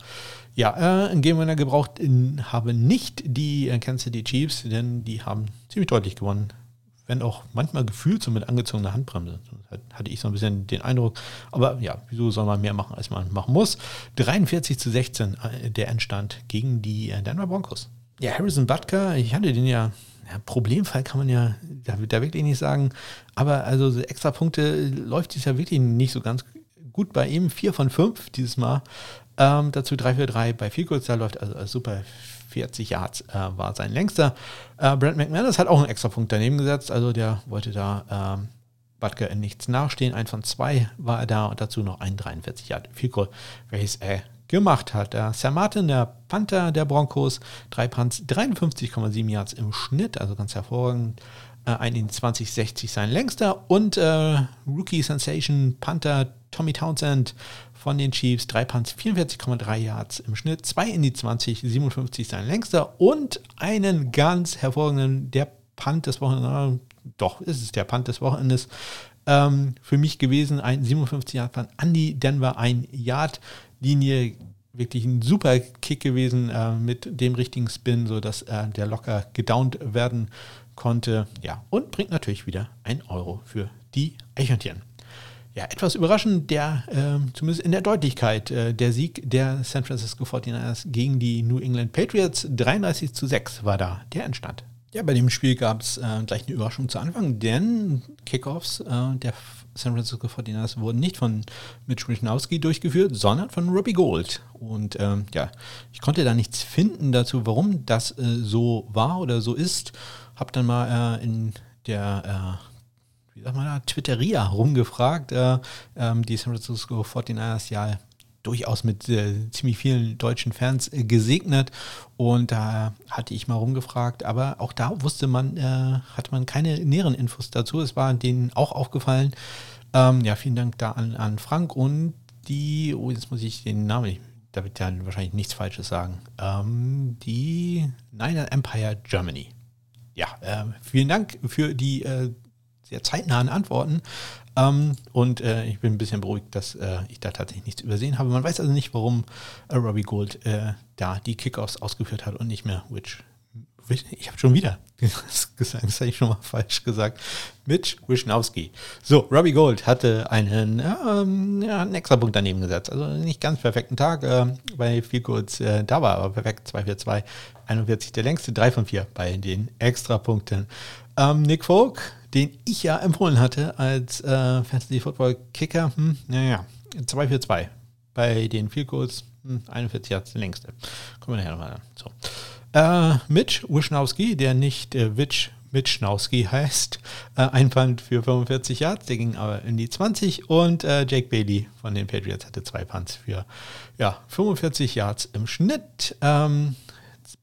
Speaker 1: Ja, äh, ein Game Winner gebraucht in, haben nicht die äh, Kansas City Chiefs, denn die haben ziemlich deutlich gewonnen wenn auch manchmal gefühlt so mit angezogener Handbremse. Hatte ich so ein bisschen den Eindruck. Aber ja, wieso soll man mehr machen, als man machen muss? 43 zu 16 äh, der Endstand gegen die äh, Denver Broncos. Ja, Harrison Butker, ich hatte den ja, ja Problemfall kann man ja da, da, wirklich nicht sagen. Aber also so extra Punkte läuft es ja wirklich nicht so ganz gut bei ihm. 4 von 5 dieses Mal. Ähm, dazu 3 für 3 bei Field da läuft also, also super 40 Yards äh, war sein längster. Äh, Brent McManus hat auch einen extra Punkt daneben gesetzt, also der wollte da ähm, Butker in nichts nachstehen. Ein von zwei war er da und dazu noch ein 43 Yard Field Goal, welches er gemacht hat. Äh, Sam Martin, der Panther der Broncos, drei Punts, 53,7 Yards im Schnitt, also ganz hervorragend. Äh, ein in 2060 sein längster und äh, Rookie Sensation Panther Tommy Townsend von den Chiefs. Drei Punts, 44,3 Yards im Schnitt. Zwei in die 20, 57 sein längster. Und einen ganz hervorragenden, der Punt des Wochenendes, doch, ist es der Punt des Wochenendes, ähm, für mich gewesen. Ein 57 Yard Punt an die Denver 1 Yard Linie. Wirklich ein super Kick gewesen äh, mit dem richtigen Spin, sodass äh, der locker gedownt werden konnte. Ja, und bringt natürlich wieder ein Euro für die Eichhörnchen ja, etwas überraschend, der, äh, zumindest in der Deutlichkeit, äh, der Sieg der San Francisco 49ers gegen die New England Patriots. 33 zu 6 war da der Entstand. Ja, bei dem Spiel gab es äh, gleich eine Überraschung zu Anfang, denn Kickoffs äh, der San Francisco 49ers wurden nicht von Mitch Wisnowski durchgeführt, sondern von Robbie Gold. Und ähm, ja, ich konnte da nichts finden dazu, warum das äh, so war oder so ist. Hab dann mal äh, in der wie sagt man da, Twitteria rumgefragt, äh, ähm, die San Francisco 49ers ja durchaus mit äh, ziemlich vielen deutschen Fans äh, gesegnet und da hatte ich mal rumgefragt, aber auch da wusste man, äh, hatte man keine näheren Infos dazu. Es war denen auch aufgefallen. Ähm, ja, vielen Dank da an, an Frank und die, oh, jetzt muss ich den Namen, da wird ja wahrscheinlich nichts Falsches sagen, ähm, die Niner Empire Germany. Ja, äh, vielen Dank für die äh, sehr zeitnahen Antworten. Ähm, und äh, ich bin ein bisschen beruhigt, dass äh, ich da tatsächlich nichts übersehen habe. Man weiß also nicht, warum äh, Robbie Gold äh, da die Kickoffs ausgeführt hat und nicht mehr Witch. Ich habe schon wieder gesagt, das habe ich schon mal falsch gesagt. Mitch Wischnowski. So, Robbie Gold hatte einen, ähm, ja, einen extra Punkt daneben gesetzt. Also nicht ganz perfekten Tag äh, bei viel kurz, äh, da war aber perfekt. 2 4 2, 41 der längste, 3 von 4 bei den Extrapunkten. Ähm, Nick Folk den ich ja empfohlen hatte als äh, Fantasy Football Kicker. Hm, naja, 2 für 2. Bei den Field Goals hm, 41 Yards der längste. Kommen wir nachher nochmal an. So. Äh, Mitch Wischnowski, der nicht äh, Witch Mitschnowski heißt, äh, ein für 45 Yards, der ging aber in die 20 und äh, Jake Bailey von den Patriots hatte zwei Punts für ja, 45 Yards im Schnitt. Ähm,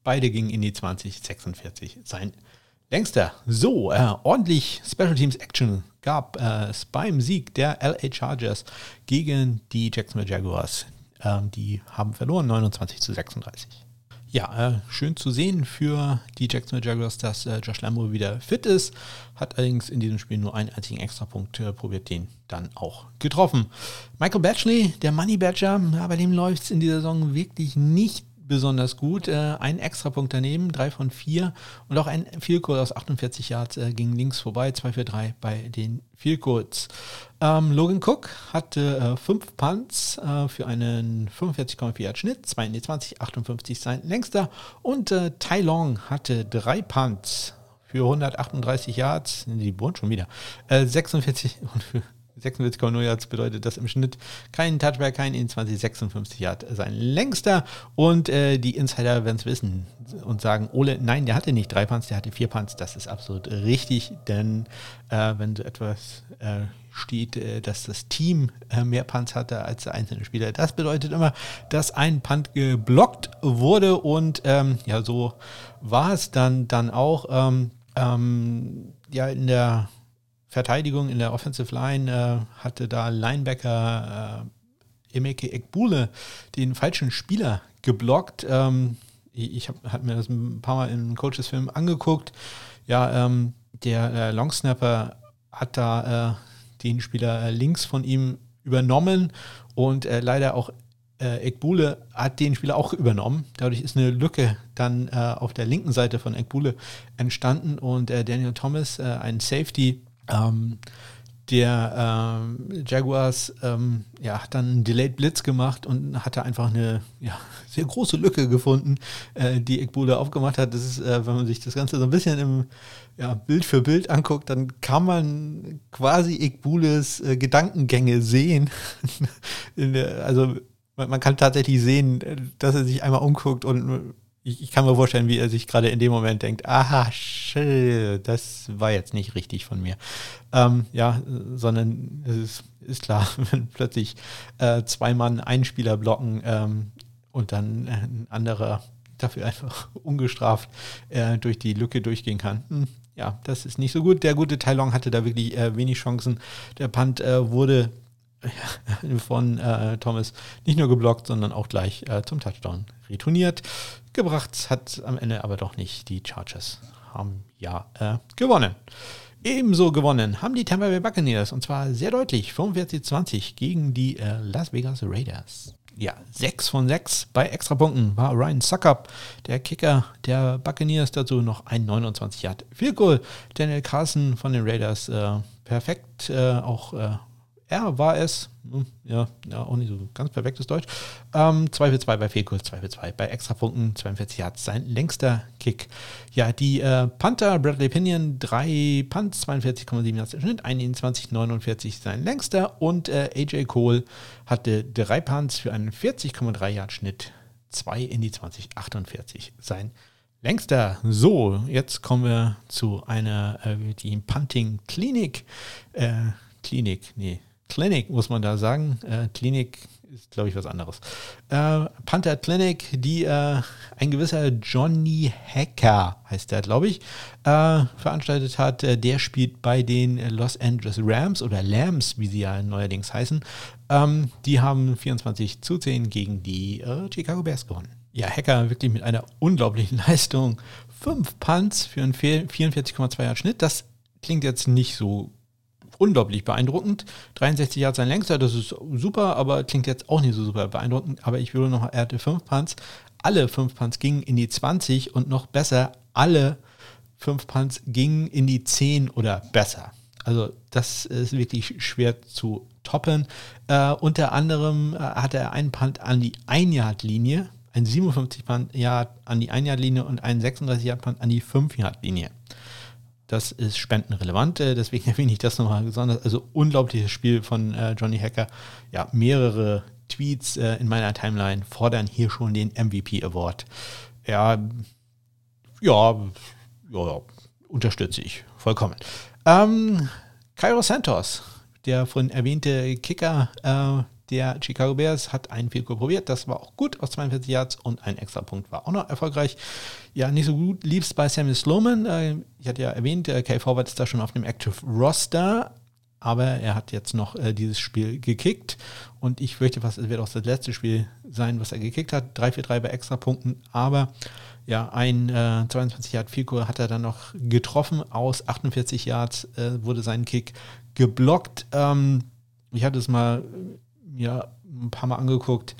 Speaker 1: beide gingen in die 20, 46 sein Längster. So, äh, ordentlich Special Teams Action gab es beim Sieg der LA Chargers gegen die Jacksonville Jaguars. Ähm, die haben verloren, 29 zu 36. Ja, äh, schön zu sehen für die Jacksonville Jaguars, dass äh, Josh Lambo wieder fit ist. Hat allerdings in diesem Spiel nur einen einzigen Extrapunkt äh, probiert, den dann auch getroffen. Michael Batchley, der Money Badger, ja, bei dem läuft es in dieser Saison wirklich nicht besonders gut. Äh, ein Extrapunkt daneben, drei von vier und auch ein Vielkurs aus 48 Yards äh, ging links vorbei, 2 für 3 bei den Vielkurs. Ähm, Logan Cook hatte äh, fünf Punts äh, für einen 45,4 Yard Schnitt, 2 in die 20, 58 sein längster und äh, Tai Long hatte drei Punts für 138 Yards, die wohnt schon wieder, 46 äh, und 46,0 Yards bedeutet das im Schnitt kein Touchback, kein in 2056 Yard sein längster. Und äh, die Insider werden es wissen und sagen, Ole, nein, der hatte nicht drei Punts, der hatte vier Punts. Das ist absolut richtig, denn äh, wenn so etwas äh, steht, äh, dass das Team äh, mehr Punts hatte als der einzelne Spieler, das bedeutet immer, dass ein Punt geblockt wurde und ähm, ja, so war es dann, dann auch. Ähm, ähm, ja, in der Verteidigung, in der Offensive Line äh, hatte da Linebacker äh, Emeke Ekbule den falschen Spieler geblockt. Ähm, ich habe hab mir das ein paar Mal in Coaches Film angeguckt. Ja, ähm, der äh, Longsnapper hat da äh, den Spieler äh, links von ihm übernommen und äh, leider auch äh, Ekbule hat den Spieler auch übernommen. Dadurch ist eine Lücke dann äh, auf der linken Seite von Ekbule entstanden und äh, Daniel Thomas, äh, ein Safety, ähm, der ähm, Jaguars ähm, ja, hat dann einen Delayed Blitz gemacht und hatte einfach eine ja, sehr große Lücke gefunden, äh, die Ekbule aufgemacht hat. Das ist, äh, wenn man sich das Ganze so ein bisschen im ja, Bild für Bild anguckt, dann kann man quasi Ekbules äh, Gedankengänge sehen. der, also man, man, kann tatsächlich sehen, dass er sich einmal umguckt und ich, ich kann mir vorstellen, wie er sich gerade in dem Moment denkt, aha, das war jetzt nicht richtig von mir. Ähm, ja, sondern es ist, ist klar, wenn plötzlich äh, zwei Mann einen Spieler blocken ähm, und dann ein anderer dafür einfach ungestraft äh, durch die Lücke durchgehen kann. Hm, ja, das ist nicht so gut. Der gute Tai hatte da wirklich äh, wenig Chancen. Der Punt äh, wurde von äh, Thomas nicht nur geblockt, sondern auch gleich äh, zum Touchdown retourniert. Gebracht hat am Ende aber doch nicht. Die Chargers haben ja äh, gewonnen. Ebenso gewonnen haben die Tampa Bay Buccaneers und zwar sehr deutlich 45-20 gegen die äh, Las Vegas Raiders. Ja, 6 von 6 bei Extrapunkten war Ryan Suckup, der Kicker der Buccaneers, dazu noch ein 29 Yard Field Goal. Daniel Carson von den Raiders äh, perfekt äh, auch er war es, hm, ja, ja, auch nicht so ganz perfektes Deutsch. Ähm, 2 für 2 bei Fehlkurs, 2 für 2 bei Extrapunkten, 42 Yards, sein längster Kick. Ja, die äh, Panther, Bradley Pinion, 3 Punts, 42,7 Yards im Schnitt, 21,49 sein längster und äh, AJ Cole hatte 3 Punts für einen 40,3 Yard Schnitt, 2 in die 2048 sein längster. So, jetzt kommen wir zu einer, äh, die Punting Klinik, äh, Klinik, nee, Clinic, muss man da sagen. Äh, Klinik ist, glaube ich, was anderes. Äh, Panther Clinic, die äh, ein gewisser Johnny Hacker, heißt der, glaube ich, äh, veranstaltet hat. Äh, der spielt bei den Los Angeles Rams oder Lambs, wie sie ja neuerdings heißen. Ähm, die haben 24 zu 10 gegen die äh, Chicago Bears gewonnen. Ja, Hacker wirklich mit einer unglaublichen Leistung. Fünf Punts für einen 44,2 Yard Schnitt. Das klingt jetzt nicht so unglaublich beeindruckend. 63 Yards sein längster, das ist super, aber klingt jetzt auch nicht so super beeindruckend. Aber ich würde noch, er hatte 5 Punts. Alle 5 Punts gingen in die 20 und noch besser, alle 5 Punts gingen in die 10 oder besser. Also das ist wirklich schwer zu toppen. Äh, unter anderem äh, hatte er einen Punt an die 1-Yard-Linie, ein 57 Punt an die 1-Yard-Linie und einen 36 Yard Punt an die 5-Yard-Linie. Das ist spendenrelevant, äh, deswegen erwähne ich das nochmal besonders. Also unglaubliches Spiel von äh, Johnny Hacker. Ja, mehrere Tweets äh, in meiner Timeline fordern hier schon den MVP Award. Ja, ja, ja, unterstütze ich vollkommen. Ähm, Cairo Santos, der von erwähnte Kicker, äh, der Chicago Bears hat einen Field Goal probiert, das war auch gut aus 42 Yards und ein extra Punkt war auch noch erfolgreich. Ja, nicht so gut lief es bei Samuel Sloman. Äh, ich hatte ja erwähnt, der K. Forward ist da schon auf dem Active Roster, aber er hat jetzt noch äh, dieses Spiel gekickt und ich fürchte fast, es wird auch das letzte Spiel sein, was er gekickt hat. 3 für 3 bei extra Punkten, aber ja, ein äh, 22 Yard Goal hat er dann noch getroffen. Aus 48 Yards äh, wurde sein Kick geblockt. Ähm, ich hatte es mal mir ein paar Mal angeguckt.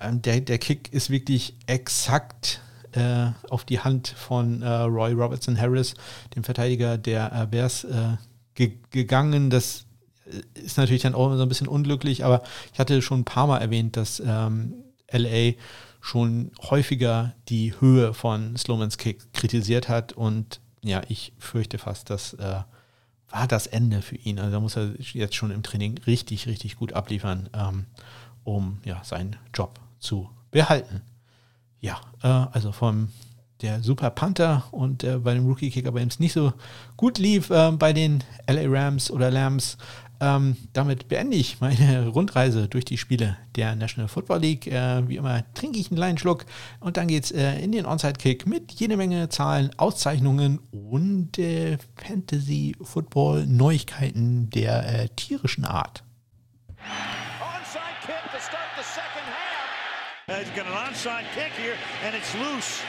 Speaker 1: Ähm, der, der Kick ist wirklich exakt äh, auf die Hand von äh, Roy Robertson Harris, dem Verteidiger der äh, Bears, äh, ge gegangen. Das äh, ist natürlich dann auch so ein bisschen unglücklich, aber ich hatte schon ein paar Mal erwähnt, dass ähm, LA schon häufiger die Höhe von Slomans Kick kritisiert hat und ja, ich fürchte fast, dass äh, war das Ende für ihn. Also da muss er jetzt schon im Training richtig, richtig gut abliefern, ähm, um ja, seinen Job zu behalten. Ja, äh, also vom der Super Panther und äh, bei dem Rookie Kicker bei ihm es nicht so gut lief äh, bei den LA Rams oder Lambs, ähm, damit beende ich meine Rundreise durch die Spiele der National Football League. Äh, wie immer trinke ich einen kleinen Schluck und dann geht es äh, in den Onside-Kick mit jede Menge Zahlen, Auszeichnungen und äh, Fantasy-Football-Neuigkeiten der äh, tierischen Art. Onside kick to start the second half. He's got an onside kick here and it's loose.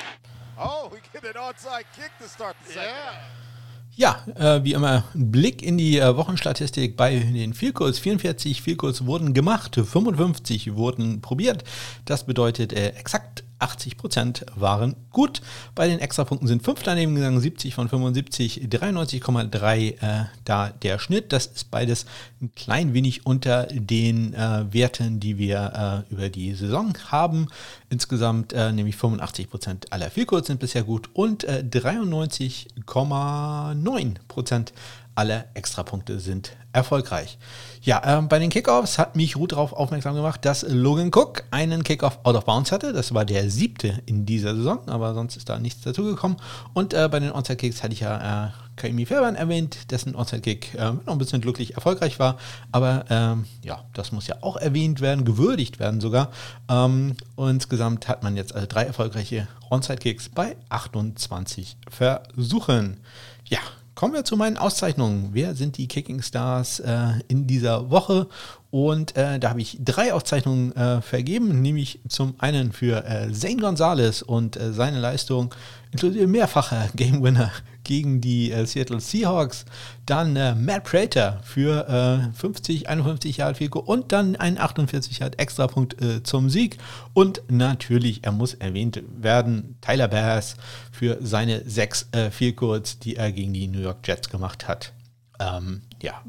Speaker 1: Oh, we get an onside kick to start the second yeah. Ja, äh, wie immer, ein Blick in die äh, Wochenstatistik bei den Vielkurs. 44 Vielkurs wurden gemacht, 55 wurden probiert. Das bedeutet äh, exakt 80 Prozent waren gut. Bei den Extrapunkten sind 5 daneben gegangen, 70 von 75, 93,3 äh, da der Schnitt. Das ist beides ein klein wenig unter den äh, Werten, die wir äh, über die Saison haben. Insgesamt äh, nämlich 85 Prozent aller Vielkurs sind bisher gut und 93,9 äh, Prozent aller Extrapunkte sind erfolgreich. Ja, ähm, bei den Kickoffs hat mich Ruth darauf aufmerksam gemacht, dass Logan Cook einen Kickoff out of bounds hatte. Das war der siebte in dieser Saison, aber sonst ist da nichts dazugekommen. Und äh, bei den Onside-Kicks hatte ich ja äh, Kaimi Fairbairn erwähnt, dessen Onside-Kick äh, noch ein bisschen glücklich erfolgreich war. Aber ähm, ja, das muss ja auch erwähnt werden, gewürdigt werden sogar. Ähm, insgesamt hat man jetzt also drei erfolgreiche Onside-Kicks bei 28 Versuchen. Ja, Kommen wir zu meinen Auszeichnungen. Wer sind die Kicking Stars äh, in dieser Woche? Und äh, da habe ich drei Auszeichnungen äh, vergeben, nämlich zum einen für äh, Zane Gonzalez und äh, seine Leistung, inklusive mehrfacher Game Winner gegen die äh, Seattle Seahawks. Dann äh, Matt Prater für 50, 51 Yard Field und dann ein 48 Yard Extrapunkt zum Sieg. Und natürlich, er muss erwähnt werden, Tyler Bass für seine sechs äh, Goals, die er gegen die New York Jets gemacht hat. Ähm, ja,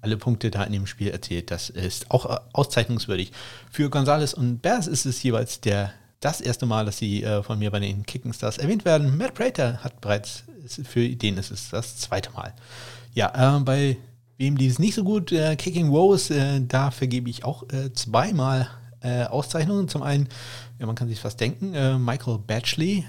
Speaker 1: alle Punkte da in dem Spiel erzählt. Das ist auch äh, auszeichnungswürdig. Für Gonzales und Bears ist es jeweils der, das erste Mal, dass sie äh, von mir bei den Kicking Stars erwähnt werden. Matt Prater hat bereits, für den ist es das zweite Mal. Ja, äh, bei wem lief es nicht so gut, äh, Kicking Woes, äh, da vergebe ich auch äh, zweimal Auszeichnungen. Zum einen, ja, man kann sich fast denken, Michael Batchley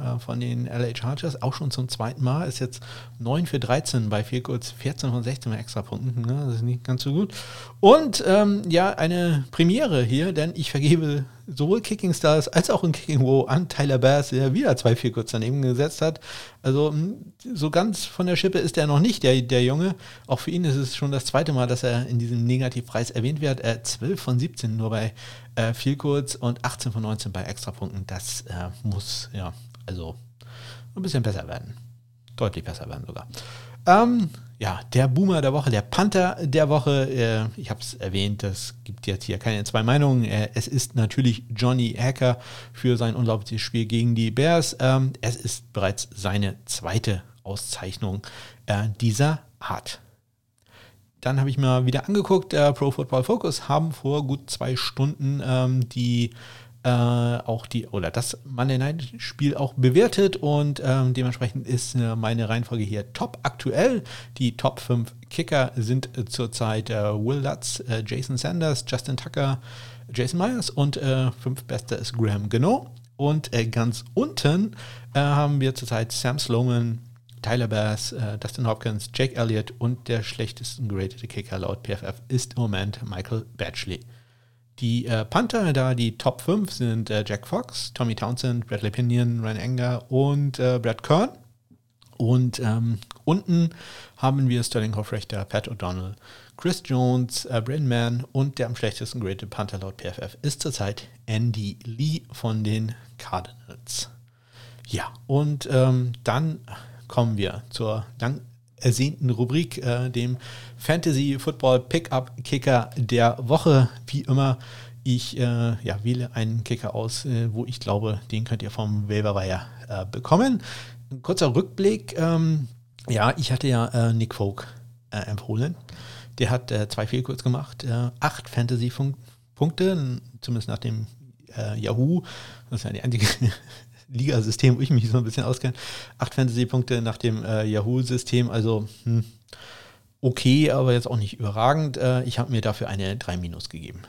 Speaker 1: äh, von den LA Chargers, auch schon zum zweiten Mal, ist jetzt 9 für 13 bei viel kurz 14 von 16 Extrapunkten. Ne? Das ist nicht ganz so gut. Und ähm, ja, eine Premiere hier, denn ich vergebe sowohl Kicking Stars als auch in Kicking Wow an Tyler Bass, der wieder zwei viel kurz daneben gesetzt hat. Also hm, so ganz von der Schippe ist er noch nicht, der, der Junge. Auch für ihn ist es schon das zweite Mal, dass er in diesem Negativpreis erwähnt wird. Äh, 12 von 17 nur bei äh, viel kurz und 18 von 19 bei Extrapunkten. Das äh, muss, ja, also ein bisschen besser werden. Deutlich besser werden sogar. Ähm, ja, der Boomer der Woche, der Panther der Woche, äh, ich habe es erwähnt, das gibt jetzt hier keine zwei Meinungen. Äh, es ist natürlich Johnny Hacker für sein unglaubliches Spiel gegen die Bears. Ähm, es ist bereits seine zweite Auszeichnung äh, dieser Art. Dann habe ich mir wieder angeguckt, äh, Pro Football Focus haben vor gut zwei Stunden ähm, die äh, auch die oder das Monday Night Spiel auch bewertet und ähm, dementsprechend ist äh, meine Reihenfolge hier top aktuell. Die Top 5 Kicker sind äh, zurzeit äh, Will Lutz, äh, Jason Sanders, Justin Tucker, Jason Myers und äh, fünf bester ist Graham Gano. Und ganz unten haben wir zurzeit Sam Sloman, Tyler Bass, Dustin Hopkins, Jake Elliott und der schlechtesten geratete Kicker laut PFF ist im Moment Michael Batchley. Die äh, Panther, da die Top 5 sind äh, Jack Fox, Tommy Townsend, Bradley Pinion, Ryan Enger und äh, Brad Kern. Und ähm, unten haben wir Sterling Hoffrechter, Pat O'Donnell, Chris Jones, äh, Brandon Mann und der am schlechtesten graded Panther laut PFF ist zurzeit Andy Lee von den Cardinals. Ja, und ähm, dann kommen wir zur lang ersehnten Rubrik, äh, dem Fantasy Football Pickup Kicker der Woche. Wie immer, ich äh, ja, wähle einen Kicker aus, äh, wo ich glaube, den könnt ihr vom Waiver äh, bekommen. Ein kurzer Rückblick. Ähm, ja, ich hatte ja äh, Nick Folk äh, empfohlen. Der hat zwei Fehlkurz gemacht, acht Fantasy-Punkte, zumindest nach dem Yahoo. Das ist ja die einzige Ligasystem, wo ich mich so ein bisschen auskenne. Acht Fantasy-Punkte nach dem äh, Yahoo-System, also hm, okay, aber jetzt auch nicht überragend. Äh, ich habe mir dafür eine 3 Minus gegeben.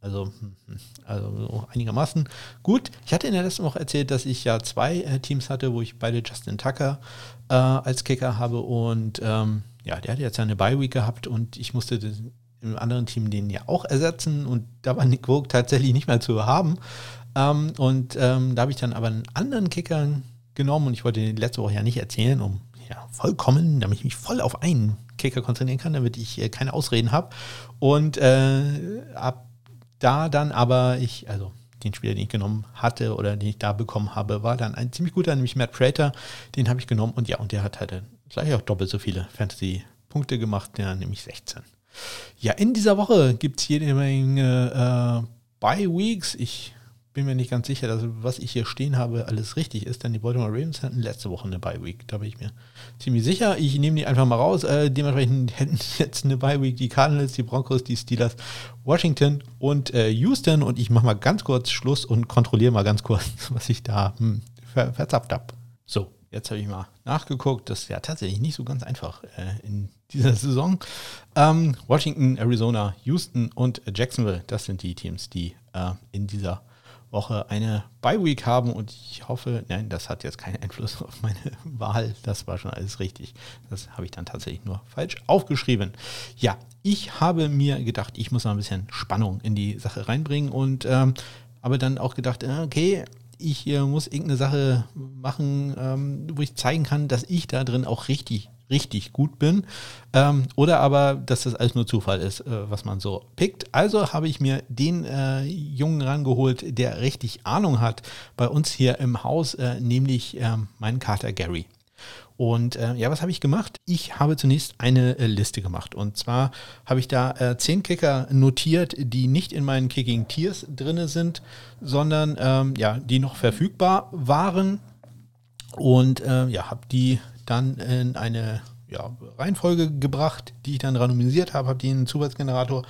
Speaker 1: Also, hm, hm, also so einigermaßen gut. Ich hatte in der letzten Woche erzählt, dass ich ja zwei äh, Teams hatte, wo ich beide Justin Tucker äh, als Kicker habe und ähm, ja, der hat jetzt eine Bye-Week gehabt und ich musste den, im anderen Team den ja auch ersetzen und da war Nick Vogt tatsächlich nicht mehr zu haben. Ähm, und ähm, da habe ich dann aber einen anderen Kicker genommen und ich wollte den letzte Woche ja nicht erzählen, um ja vollkommen, damit ich mich voll auf einen Kicker konzentrieren kann, damit ich äh, keine Ausreden habe. Und äh, ab da dann aber ich, also den Spieler, den ich genommen hatte oder den ich da bekommen habe, war dann ein ziemlich guter, nämlich Matt Prater. Den habe ich genommen und ja, und der hat halt gleich auch doppelt so viele Fantasy-Punkte gemacht, der nämlich 16. Ja, in dieser Woche gibt es jede Menge äh, Bye-Weeks. Ich bin mir nicht ganz sicher, dass was ich hier stehen habe, alles richtig ist, denn die Baltimore Ravens hatten letzte Woche eine Bye-Week. Da bin ich mir ziemlich sicher. Ich nehme die einfach mal raus. Äh, dementsprechend hätten jetzt eine Bye-Week die Cardinals, die Broncos, die Steelers, Washington und äh, Houston. Und ich mache mal ganz kurz Schluss und kontrolliere mal ganz kurz, was ich da hm, ver verzapft habe. So, Jetzt habe ich mal nachgeguckt. Das ist ja tatsächlich nicht so ganz einfach äh, in dieser Saison. Ähm, Washington, Arizona, Houston und Jacksonville, das sind die Teams, die äh, in dieser Woche eine Bye-Week haben. Und ich hoffe, nein, das hat jetzt keinen Einfluss auf meine Wahl. Das war schon alles richtig. Das habe ich dann tatsächlich nur falsch aufgeschrieben. Ja, ich habe mir gedacht, ich muss mal ein bisschen Spannung in die Sache reinbringen und ähm, habe dann auch gedacht, äh, okay, ich äh, muss irgendeine Sache machen, ähm, wo ich zeigen kann, dass ich da drin auch richtig, richtig gut bin. Ähm, oder aber, dass das alles nur Zufall ist, äh, was man so pickt. Also habe ich mir den äh, Jungen rangeholt, der richtig Ahnung hat bei uns hier im Haus, äh, nämlich ähm, meinen Kater Gary. Und äh, ja, was habe ich gemacht? Ich habe zunächst eine äh, Liste gemacht. Und zwar habe ich da äh, zehn Kicker notiert, die nicht in meinen Kicking Tiers drin sind, sondern ähm, ja, die noch verfügbar waren. Und äh, ja, habe die dann in eine ja, Reihenfolge gebracht, die ich dann randomisiert habe, habe die in den Zufallsgenerator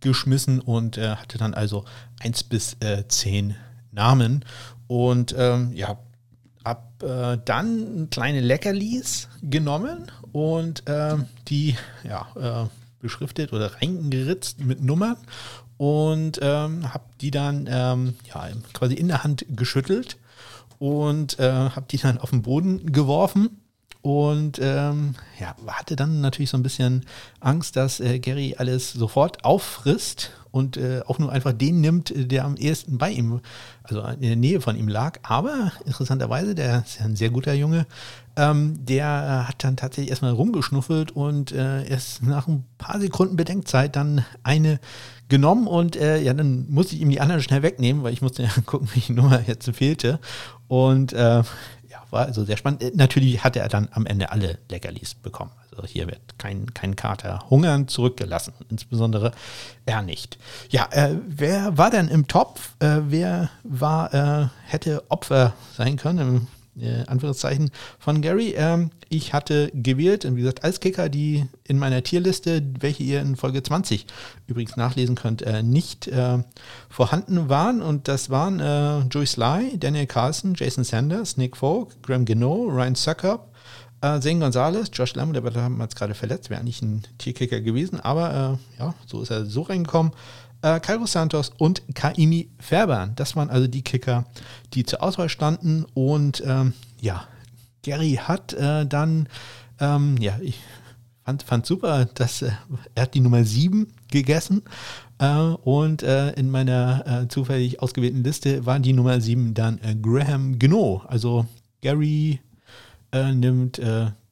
Speaker 1: geschmissen und äh, hatte dann also 1 bis äh, 10 Namen. Und ähm, ja, hab äh, dann kleine Leckerlis genommen und äh, die ja, äh, beschriftet oder reingeritzt mit Nummern und ähm, habe die dann ähm, ja, quasi in der Hand geschüttelt und äh, habe die dann auf den Boden geworfen und ähm, ja, hatte dann natürlich so ein bisschen Angst, dass äh, Gary alles sofort auffrisst und äh, auch nur einfach den nimmt, der am ehesten bei ihm, also in der Nähe von ihm lag. Aber interessanterweise, der ist ja ein sehr guter Junge, ähm, der äh, hat dann tatsächlich erstmal rumgeschnuffelt und äh, erst nach ein paar Sekunden Bedenkzeit dann eine genommen und äh, ja, dann musste ich ihm die anderen schnell wegnehmen, weil ich musste ja gucken, welche Nummer jetzt fehlte. Und äh, war also sehr spannend. Äh, natürlich hatte er dann am Ende alle Leckerlis bekommen. Also hier wird kein, kein Kater hungern zurückgelassen, insbesondere er nicht. Ja, äh, wer war denn im Topf? Äh, wer war, äh, hätte Opfer sein können? Äh, Anführungszeichen von Gary. Ähm, ich hatte gewählt, wie gesagt, als Kicker, die in meiner Tierliste, welche ihr in Folge 20 übrigens nachlesen könnt, äh, nicht äh, vorhanden waren. Und das waren äh, Joey Sly, Daniel Carlson, Jason Sanders, Nick Folk, Graham Gino, Ryan Suckup, äh, Zane Gonzalez, Josh Lamb, der war gerade verletzt, wäre eigentlich ein Tierkicker gewesen, aber äh, ja, so ist er so reingekommen äh, Cairo Santos und Kaimi Fairbairn. Das waren also die Kicker, die zur Auswahl standen. Und ähm, ja, Gary hat äh, dann, ähm, ja, ich fand, fand super, dass äh, er hat die Nummer 7 gegessen. Äh, und äh, in meiner äh, zufällig ausgewählten Liste war die Nummer 7 dann Graham Gino. Also Gary nimmt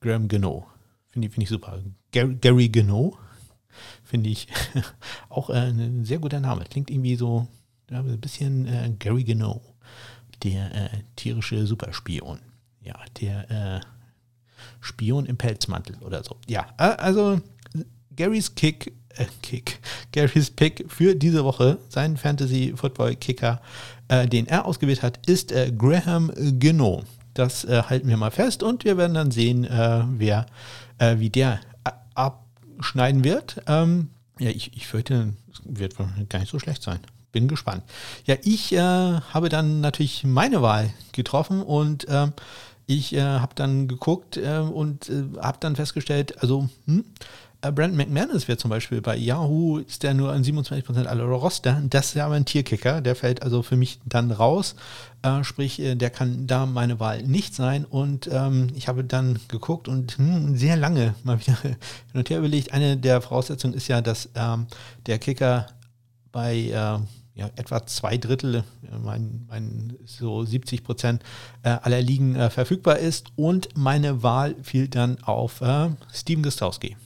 Speaker 1: Graham Gino. Finde ich, find ich super. Gary, Gary Gino finde ich auch äh, ein sehr guter Name. Klingt irgendwie so ja, ein bisschen äh, Gary Gano, der äh, tierische Superspion. Ja, der äh, Spion im Pelzmantel oder so. Ja, äh, also Garys Kick, äh, Kick, Garys Pick für diese Woche, sein Fantasy Football Kicker, den er ausgewählt hat, ist Graham Gino. Das halten wir mal fest und wir werden dann sehen, wer, wie der ab schneiden wird. Ähm, ja, ich, ich fürchte, es wird gar nicht so schlecht sein. bin gespannt. Ja, ich äh, habe dann natürlich meine Wahl getroffen und äh, ich äh, habe dann geguckt äh, und äh, habe dann festgestellt, also hm, äh, Brandon McManus wäre zum Beispiel bei Yahoo, ist der nur an 27% aller Roster. Das ist ja aber ein Tierkicker, der fällt also für mich dann raus. Äh, sprich, äh, der kann da meine Wahl nicht sein. Und ähm, ich habe dann geguckt und hm, sehr lange mal wieder hin und her überlegt. Eine der Voraussetzungen ist ja, dass ähm, der Kicker bei äh, ja, etwa zwei Drittel, mein, mein so 70 Prozent äh, aller Ligen äh, verfügbar ist. Und meine Wahl fiel dann auf äh, Steven Gostowski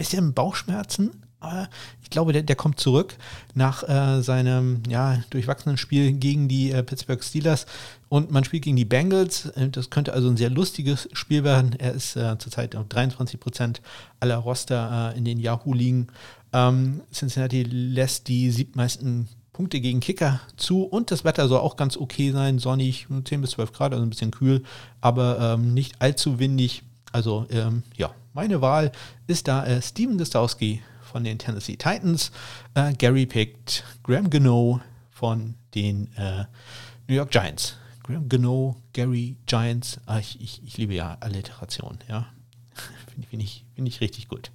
Speaker 1: bisschen Bauchschmerzen, aber ich glaube, der, der kommt zurück nach äh, seinem ja, durchwachsenen Spiel gegen die äh, Pittsburgh Steelers und man spielt gegen die Bengals. Äh, das könnte also ein sehr lustiges Spiel werden. Er ist äh, zurzeit auf 23 Prozent aller Roster äh, in den Yahoo-Ligen. Ähm, Cincinnati lässt die siebtmeisten Punkte gegen Kicker zu und das Wetter soll auch ganz okay sein, sonnig, 10 bis 12 Grad, also ein bisschen kühl, aber ähm, nicht allzu windig. Also ähm, ja, meine Wahl ist da äh, Steven Gostowski von den Tennessee Titans, äh, Gary pickt Graham Gano von den äh, New York Giants. Graham Gano, Gary Giants, ah, ich, ich, ich, liebe ja Alliteration, ja. Finde find ich, find ich richtig gut.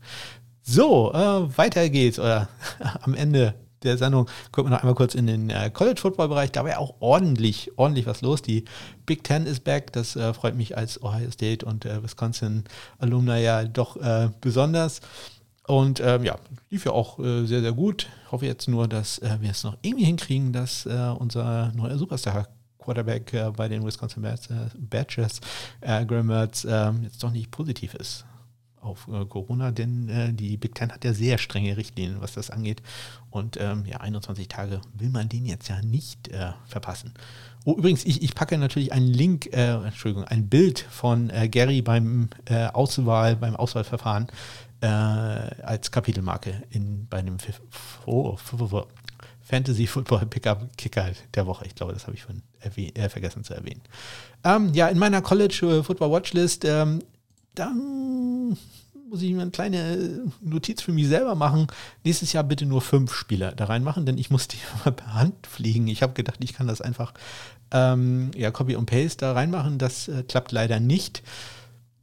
Speaker 1: So, äh, weiter geht's. Oder am Ende der Sendung gucken wir noch einmal kurz in den äh, College-Football-Bereich. Da war ja auch ordentlich, ordentlich was los. Die Big Ten ist back. Das äh, freut mich als Ohio State und äh, Wisconsin-Alumni ja doch äh, besonders. Und ähm, ja, lief ja auch äh, sehr, sehr gut. Ich hoffe jetzt nur, dass äh, wir es noch irgendwie hinkriegen, dass unser neuer Superstar Quarterback bei den Wisconsin Badgers, Graham Mertz, jetzt doch nicht positiv ist auf äh, Corona, denn äh, die Big Ten hat ja sehr strenge Richtlinien, was das angeht. Und ähm, ja, 21 Tage will man den jetzt ja nicht äh, verpassen. Oh, übrigens, ich, ich packe natürlich einen Link, äh, Entschuldigung, ein Bild von äh, Gary beim äh, Auswahl, beim Auswahlverfahren als Kapitelmarke in, bei einem oh, Fantasy Football Pickup Kicker der Woche. Ich glaube, das habe ich von vergessen zu erwähnen. Ähm, ja, in meiner College Football Watchlist ähm, dann muss ich mir eine kleine Notiz für mich selber machen. Nächstes Jahr bitte nur fünf Spieler da reinmachen, denn ich muss die per Hand fliegen. Ich habe gedacht, ich kann das einfach ähm, ja, Copy und Paste da reinmachen. Das äh, klappt leider nicht.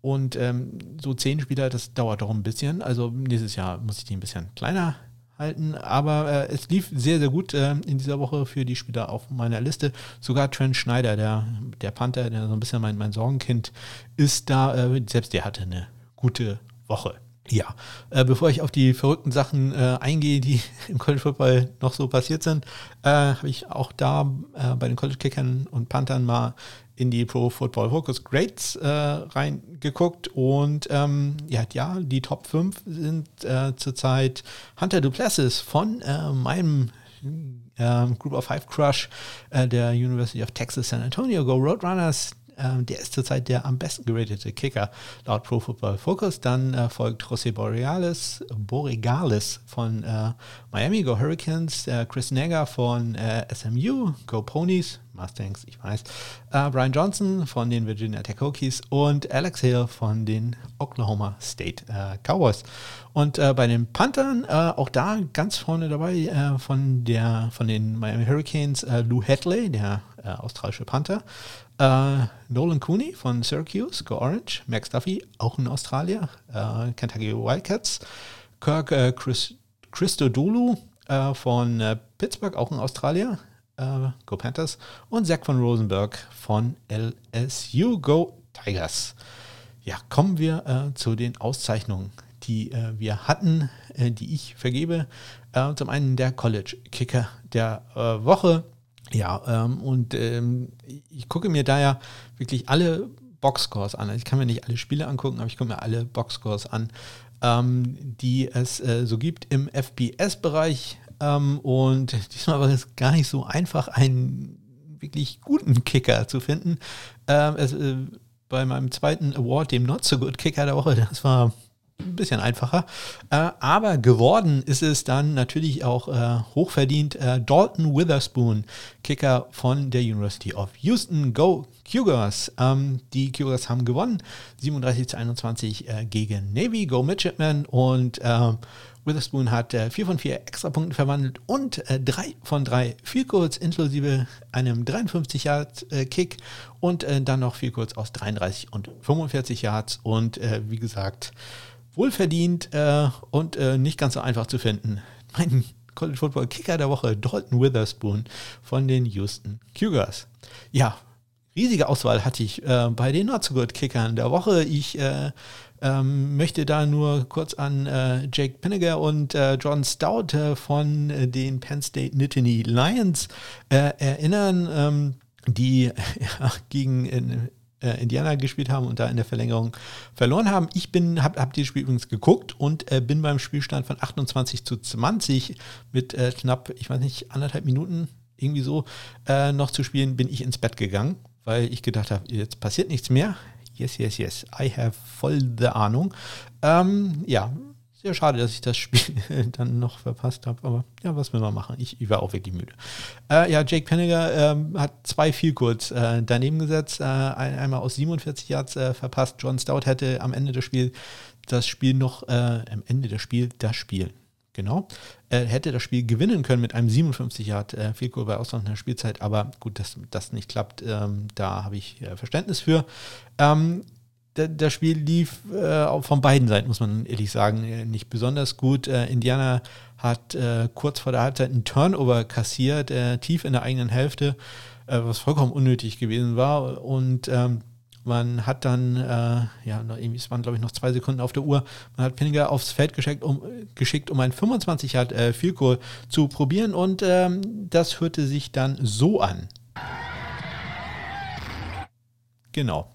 Speaker 1: Und ähm, so zehn Spieler, das dauert doch ein bisschen. Also nächstes Jahr muss ich die ein bisschen kleiner halten. Aber äh, es lief sehr, sehr gut äh, in dieser Woche für die Spieler auf meiner Liste. Sogar Trent Schneider, der, der Panther, der so ein bisschen mein, mein Sorgenkind ist, da, äh, selbst der hatte eine gute Woche. Ja, äh, bevor ich auf die verrückten Sachen äh, eingehe, die im College Football noch so passiert sind, äh, habe ich auch da bei den College Kickern und Panthern mal in die Pro Football Focus Grades äh, reingeguckt. Und ähm, ja, ja, die Top 5 sind äh, zurzeit Hunter Duplessis von meinem Group of Five Crush der University of Texas San Antonio. Go Roadrunners, ähm, der ist zurzeit der am besten geratete Kicker laut Pro Football Focus. Dann äh, folgt José Boreales, Borregales von äh, Miami. Go Hurricanes, äh, Chris Negger von äh, SMU, Go Ponies, Mustangs, ich weiß, äh, Brian Johnson von den Virginia Tech Hokies und Alex Hill von den Oklahoma State äh, Cowboys. Und bei den Panthern, auch da ganz vorne dabei von, der, von den Miami Hurricanes, Lou Hadley, der australische Panther, Uh, Nolan Cooney von Syracuse, Go Orange. Max Duffy, auch ein Australier. Uh, Kentucky Wildcats. Kirk uh, Chris, Christodoulou von Pittsburgh, auch ein Australier. Go Panthers. Und Zach von Rosenberg von LSU, Go Tigers. Ja, kommen wir zu den Auszeichnungen, die wir hatten, die ich vergebe. zum einen der College Kicker der Woche ja, ähm, und ähm, ich gucke mir da ja wirklich alle Boxscores an. Also ich kann mir nicht alle Spiele angucken, aber ich gucke mir alle Boxscores an, ähm, die es äh, so gibt im FBS-Bereich. Ähm, und diesmal war es gar nicht so einfach, einen wirklich guten Kicker zu finden. Ähm, es, äh, bei meinem zweiten Award, dem Not So Good Kicker der Woche, das war ein bisschen einfacher. Äh, aber geworden ist es dann natürlich auch äh, hochverdient äh, Dalton Witherspoon, Kicker von der University of Houston. Go Cougars. Ähm, die Cougars haben gewonnen, 37 zu 21 äh, gegen Navy. Go Midshipman und äh, Witherspoon hat äh, 4 von 4 Extrapunkten verwandelt und äh, 3 von 3 Field Goals inklusive einem 53 Yard äh, Kick und äh, dann noch Field Goals aus 33 und 45 Yards und äh, wie gesagt wohlverdient äh, und äh, nicht ganz so einfach zu finden. Mein College Football Kicker der Woche, Dalton Witherspoon von den Houston Cougars. Ja, riesige Auswahl hatte ich äh, bei den Not So Good Kickern der Woche. Ich äh, ähm, möchte da nur kurz an äh, Jake Pinnegar und äh, John Stout äh, von äh, den Penn State Nittany Lions erinnern, ähm, die gegen äh, Indiana gespielt haben und da in der Verlängerung verloren haben. Ich bin, habe hab dieses Spiel übrigens geguckt und äh, bin beim Spielstand von 28 zu 20 mit äh, knapp, ich weiß nicht, anderthalb Minuten irgendwie so äh, noch zu spielen, bin ich ins Bett gegangen, weil ich gedacht habe, jetzt passiert nichts mehr. Yes, yes, yes. I have voll the Ahnung. Ähm, ja, sehr schade, dass ich das Spiel dann noch verpasst habe, aber ja, was will man machen? Ich, ich war auch wirklich müde. Äh, ja, Jake Penninger ähm, hat zwei viel kurz äh, daneben gesetzt, äh, einmal aus 47 Yards äh, verpasst. John Stout hätte am Ende des Spiels das Spiel noch, äh, am Ende des Spiels, das Spiel, genau, äh, hätte das Spiel gewinnen können mit einem 57 Yard äh, Field Goal bei auslaufender Spielzeit, aber gut, dass das nicht klappt, ähm, da habe ich Verständnis für. Ähm, das Spiel lief äh, von beiden Seiten, muss man ehrlich sagen, äh, nicht besonders gut. Äh, Indiana hat äh, kurz vor der Halbzeit einen Turnover kassiert, äh, tief in der eigenen Hälfte, äh, was vollkommen unnötig gewesen war. Und ähm, man hat dann, ja, irgendwie, es waren glaube ich noch zwei Sekunden auf der Uhr, man hat Pinninger aufs Feld geschickt, um, geschickt, um ein 25 Yard äh, Field zu probieren. Und ähm, das hörte sich dann so an. Genau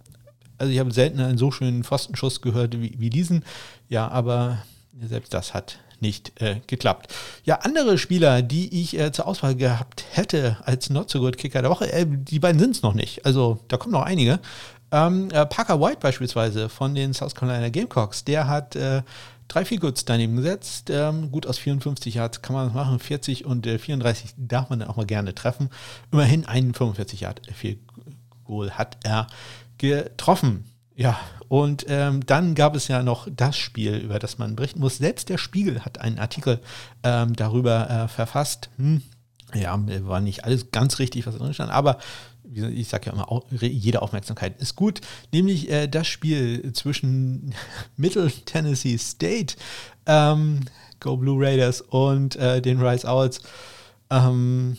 Speaker 1: also ich habe selten einen so schönen Pfostenschuss gehört wie, wie diesen. Ja, aber selbst das hat nicht äh, geklappt. Ja, andere Spieler, die ich äh, zur Auswahl gehabt hätte als Not So Good Kicker der Woche, äh, die beiden sind es noch nicht. Also da kommen noch einige. Ähm, äh, Parker White beispielsweise von den South Carolina Gamecocks, der hat äh, drei Feelgoods daneben gesetzt. Ähm, gut aus 54 Yards kann man das machen, 40 und 34 äh, darf man dann auch mal gerne treffen. Immerhin einen 45 Yard Field Goal hat er getroffen. Ja, und ähm, dann gab es ja noch das Spiel, über das man berichten muss. Selbst der Spiegel hat einen Artikel ähm, darüber äh, verfasst. Hm, ja, war nicht alles ganz richtig, was drin stand, aber ich sage ja immer, jede Aufmerksamkeit ist gut. Nämlich äh, das Spiel zwischen Middle Tennessee State, ähm, Go Blue Raiders und äh, den Rice Owls. Ähm, hm,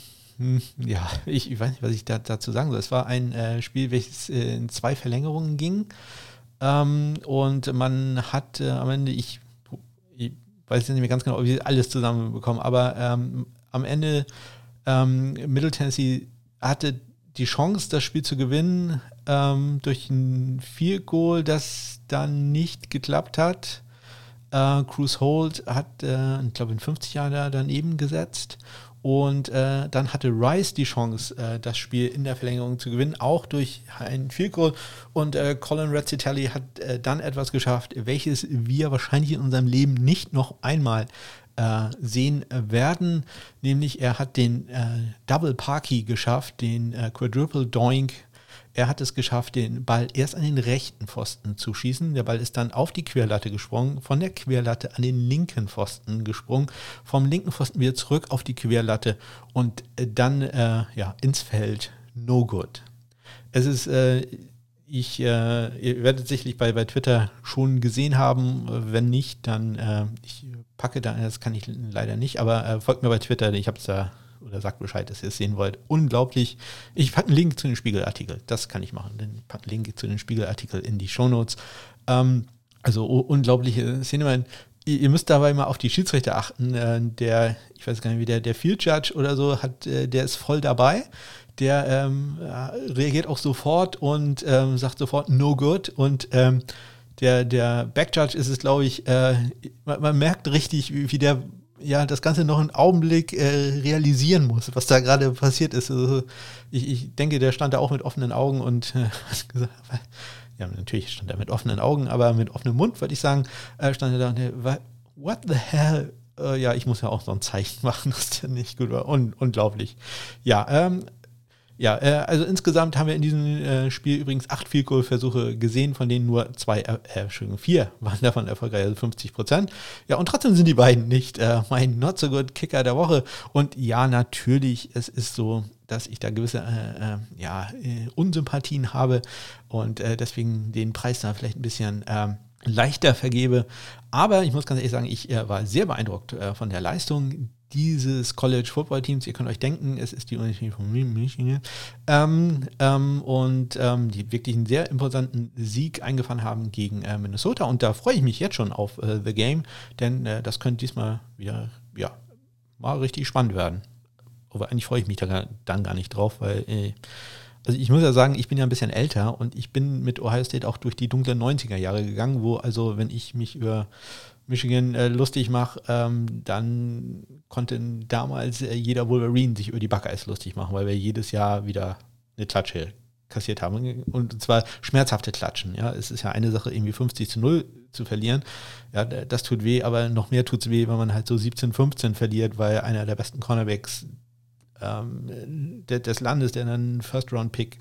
Speaker 1: ja, ich, ich, weiß nicht, was ich da, dazu sagen soll. Es war ein äh, Spiel, welches äh, in zwei Verlängerungen ging. Ähm, und man hat äh, am Ende, ich, ich, weiß nicht mehr ganz genau, ob wir alles zusammenbekommen, aber ähm, am Ende ähm, Middle Tennessee hatte die Chance, das Spiel zu gewinnen ähm, durch ein Field Goal, das dann nicht geklappt hat. Äh, Cruz Holt hat, äh, ich glaube, in 50 Jahren daneben gesetzt und äh, dann hatte Rice die Chance, äh, das Spiel in der Verlängerung zu gewinnen, auch durch ein Field Goal. Und äh, Colin Rezzitelli hat äh, dann etwas geschafft, welches wir wahrscheinlich in unserem Leben nicht noch einmal äh, sehen werden. Nämlich er hat den äh, Double Parky geschafft, den Quadruple Doink er hat es geschafft, den Ball erst an den rechten Pfosten zu schießen. Der Ball ist dann auf die Querlatte gesprungen, von der Querlatte an den linken Pfosten gesprungen, vom linken Pfosten wieder zurück auf die Querlatte und äh, dann äh, ja, ins Feld. No good. Es ist, äh, ich, äh, ihr werdet sicherlich bei, bei Twitter schon gesehen haben. Wenn nicht, dann äh, ich packe da, das kann ich leider nicht, aber äh, folgt mir bei Twitter, ich habe es da oder sagt Bescheid, dass ihr es sehen wollt. Unglaublich. Ich packe einen Link zu den Spiegelartikel. Das kann ich machen. Ich packe einen Link zu den Spiegelartikel in die Shownotes. Ähm, also unglaubliche Szene. Ihr müsst dabei mal auf die Schiedsrichter achten. Äh, der, ich weiß gar nicht, wie der, der Field Judge oder so hat, äh, der ist voll dabei. Der ähm, reagiert auch sofort und ähm, sagt sofort no good. Und ähm, der, der Backjudge ist es, glaube ich, äh, man, man, merkt richtig, wie, wie der ja, das Ganze noch einen Augenblick äh, realisieren muss, was da gerade passiert ist. Also ich, ich, denke, der stand da auch mit offenen Augen und äh, gesagt, ja, natürlich stand er mit offenen Augen, aber mit offenem Mund, würde ich sagen, äh, stand er da und what the hell? Äh, ja, ich muss ja auch so ein Zeichen machen, dass der nicht gut war. Un unglaublich. Ja, ähm, ja, äh, also insgesamt haben wir in diesem äh, Spiel übrigens acht Field Goal Versuche gesehen, von denen nur zwei, äh, äh Entschuldigung, vier waren davon erfolgreich, also 50 Prozent. Ja, und trotzdem sind die beiden nicht äh, mein Not so good Kicker der Woche. Und ja, natürlich, es ist so, dass ich da gewisse äh, äh, ja, äh, Unsympathien habe und äh, deswegen den Preis da vielleicht ein bisschen ähm, leichter vergebe. Aber ich muss ganz ehrlich sagen, ich war sehr beeindruckt von der Leistung dieses College Football Teams. Ihr könnt euch denken, es ist die Universität von Michigan. Ähm, ähm, und ähm, die wirklich einen sehr imposanten Sieg eingefahren haben gegen äh, Minnesota. Und da freue ich mich jetzt schon auf äh, The Game, denn äh, das könnte diesmal wieder, ja, mal richtig spannend werden. Aber eigentlich freue ich mich da dann gar nicht drauf, weil äh, also ich muss ja sagen, ich bin ja ein bisschen älter und ich bin mit Ohio State auch durch die dunklen 90er Jahre gegangen, wo also, wenn ich mich über Michigan äh, lustig mache, ähm, dann konnte damals äh, jeder Wolverine sich über die Buckeyes lustig machen, weil wir jedes Jahr wieder eine Klatsche kassiert haben. Und zwar schmerzhafte Klatschen. Ja, es ist ja eine Sache, irgendwie 50 zu 0 zu verlieren. Ja, das tut weh, aber noch mehr tut es weh, wenn man halt so 17, 15 verliert, weil einer der besten Cornerbacks ähm, des Landes, der dann First-Round-Pick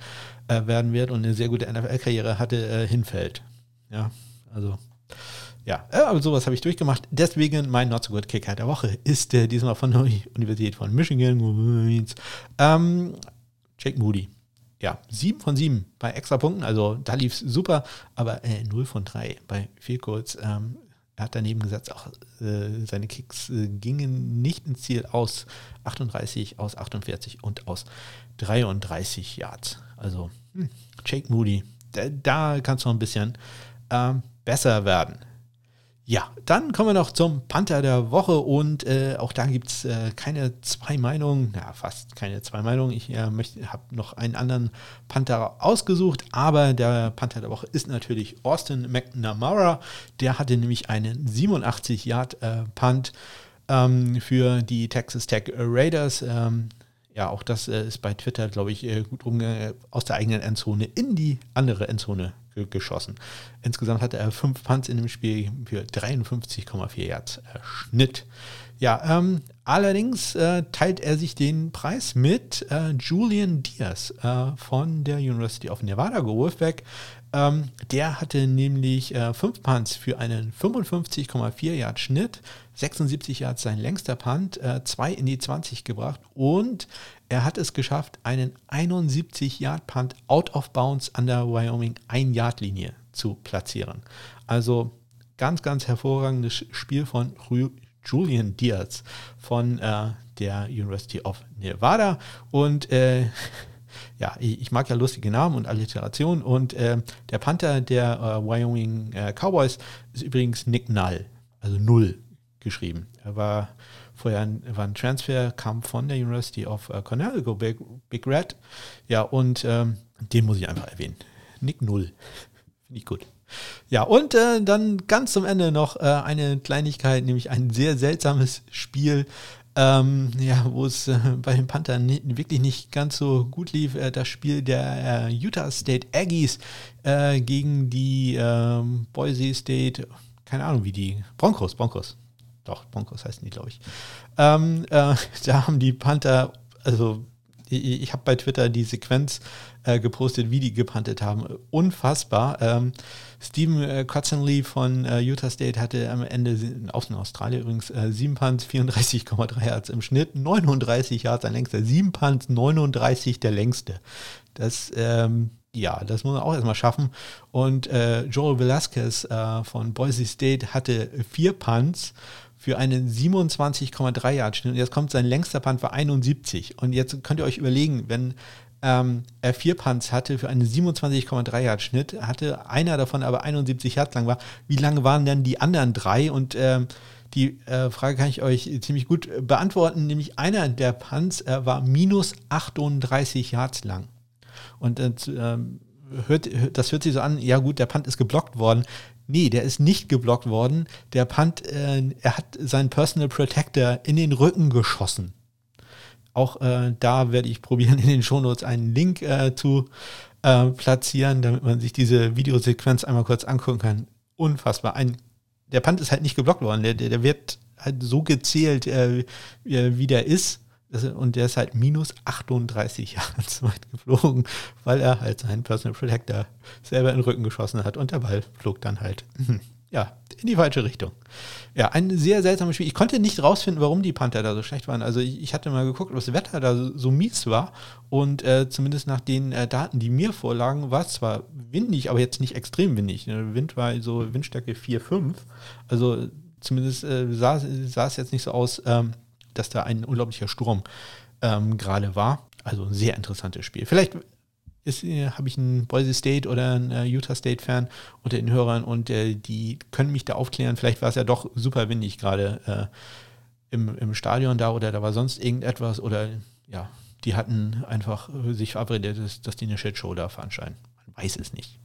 Speaker 1: äh, werden wird und eine sehr gute NFL-Karriere hatte, äh, hinfällt. Ja, also ja, äh, aber sowas habe ich durchgemacht. Deswegen mein Not So Good Kicker der Woche ist äh, diesmal von der Universität von Michigan. Ähm, Jake Moody. Ja, 7 von 7 bei extra Punkten, also da lief es super, aber äh, 0 von 3 bei viel kurz. Ähm, er hat daneben gesagt, auch äh, seine Kicks äh, gingen nicht ins Ziel aus 38, aus 48 und aus 33 Yards. Also hm, Jake Moody, da, da kann es noch ein bisschen ähm, besser werden. Ja, dann kommen wir noch zum Panther der Woche und äh, auch da gibt es äh, keine zwei Meinungen, ja, fast keine zwei Meinungen. Ich äh, habe noch einen anderen Panther ausgesucht, aber der Panther der Woche ist natürlich Austin McNamara. Der hatte nämlich einen 87-Yard-Punt ähm, für die Texas Tech Raiders. Ähm, ja, auch das äh, ist bei Twitter, glaube ich, äh, gut rumgegangen, aus der eigenen Endzone in die andere Endzone geschossen. Insgesamt hatte er fünf Punts in dem Spiel für 53,4 Yards äh, Schnitt. Ja, ähm, allerdings äh, teilt er sich den Preis mit äh, Julian Diaz äh, von der University of Nevada, Wolfpack. Ähm, der hatte nämlich äh, fünf Punts für einen 55,4 Yard Schnitt, 76 Yards sein längster Punt, äh, zwei in die 20 gebracht und er hat es geschafft, einen 71 Yard Punt out of bounds an der Wyoming 1 Yard Linie zu platzieren. Also ganz, ganz hervorragendes Spiel von Julian Diaz von äh, der University of Nevada. Und äh, ja, ich, mag ja lustige Namen und Alliterationen. Und äh, der Panther der äh, Wyoming äh, Cowboys ist übrigens Nick Null, also Null geschrieben. Er war vorher ein, war ein Transfer, kam von der University of uh, Cornell, go Big, Big Red. Ja, und ähm, den muss ich einfach erwähnen. Nick Null. Finde ich gut. Ja, und äh, dann ganz zum Ende noch äh, eine Kleinigkeit, nämlich ein sehr seltsames Spiel, ähm, ja, wo es äh, bei den Panthern wirklich nicht ganz so gut lief. Äh, das Spiel der äh, Utah State Aggies äh, gegen die ähm, Boise State, keine Ahnung wie die, Broncos, Broncos. Doch, Broncos heißen die, glaube ich. Ähm, äh, da haben die Panther, also ich, ich habe bei Twitter die Sequenz äh, gepostet, wie die gepantet haben. Unfassbar. Ähm, Steven äh, Cotzenley von äh, Utah State hatte am Ende, aus Australien übrigens, äh, 7 Punts, 34,3 Yards im Schnitt, 39 Yards sein längster, 7 Punts, 39 der längste. Das, ähm, ja, das muss man auch erstmal schaffen. Und äh, Joel Velasquez äh, von Boise State hatte 4 Punts für einen 27,3 Yard Schnitt. Und jetzt kommt sein längster Punt für 71. Und jetzt könnt ihr euch überlegen, wenn ähm, er vier Punts hatte für einen 27,3 Yard Schnitt, hatte einer davon aber 71 Yards lang war. Wie lange waren denn die anderen drei? Und ähm, die äh, Frage kann ich euch ziemlich gut beantworten, nämlich einer der Punts äh, war minus 38 Yards lang. Und äh, hört, das hört sich so an, ja gut, der Punt ist geblockt worden. Nee, der ist nicht geblockt worden. Der Punt, äh, er hat seinen Personal Protector in den Rücken geschossen. Auch äh, da werde ich probieren, in den Shownotes einen Link äh, zu äh, platzieren, damit man sich diese Videosequenz einmal kurz angucken kann. Unfassbar. Ein, der Punt ist halt nicht geblockt worden. Der, der, der wird halt so gezählt, äh, wie, wie der ist. Und der ist halt minus 38 Jahre zu weit geflogen, weil er halt seinen Personal Protector selber in den Rücken geschossen hat und der Ball flog dann halt ja, in die falsche Richtung. Ja, ein sehr seltsames Spiel. Ich konnte nicht rausfinden, warum die Panther da so schlecht waren. Also ich, ich hatte mal geguckt, ob das Wetter da so, so mies war. Und äh, zumindest nach den äh, Daten, die mir vorlagen, war es zwar windig, aber jetzt nicht extrem windig. Der Wind war so Windstärke 4, 5. Also zumindest äh, sah, sah, es jetzt nicht so aus, ähm, dass da ein unglaublicher Sturm ähm, gerade war. Also ein sehr interessantes Spiel. Vielleicht äh, habe ich einen Boise State oder einen äh, Utah State Fan unter den Hörern und äh, die können mich da aufklären. Vielleicht war es ja doch super windig gerade äh, im, im Stadion da oder da war sonst irgendetwas oder ja, die hatten einfach sich verabredet, dass, dass die eine Shitshow da veranstalten. Weiß es nicht.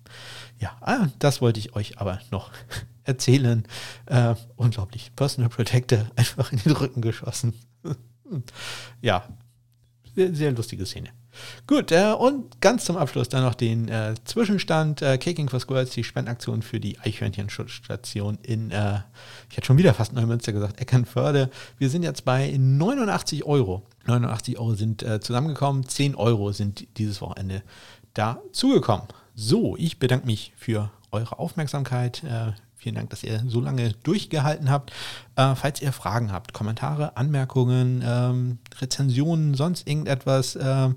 Speaker 1: Ja, ah, das wollte ich euch aber noch erzählen. Äh, unglaublich. Personal Protector einfach in den Rücken geschossen. ja, sehr, sehr lustige Szene. Gut, äh, und ganz zum Abschluss dann noch den äh, Zwischenstand. Äh, Caking for Squirrels, die Spendenaktion für die Eichhörnchenschutzstation in, äh, ich hätte schon wieder fast Neumünster gesagt, Eckernförde. Wir sind jetzt bei 89 Euro. 89 Euro sind äh, zusammengekommen, 10 Euro sind dieses Wochenende dazugekommen. So, ich bedanke mich für eure Aufmerksamkeit. Äh, Vielen Dank, dass ihr so lange durchgehalten habt. Äh, falls ihr Fragen habt, Kommentare, Anmerkungen, ähm, Rezensionen, sonst irgendetwas, äh,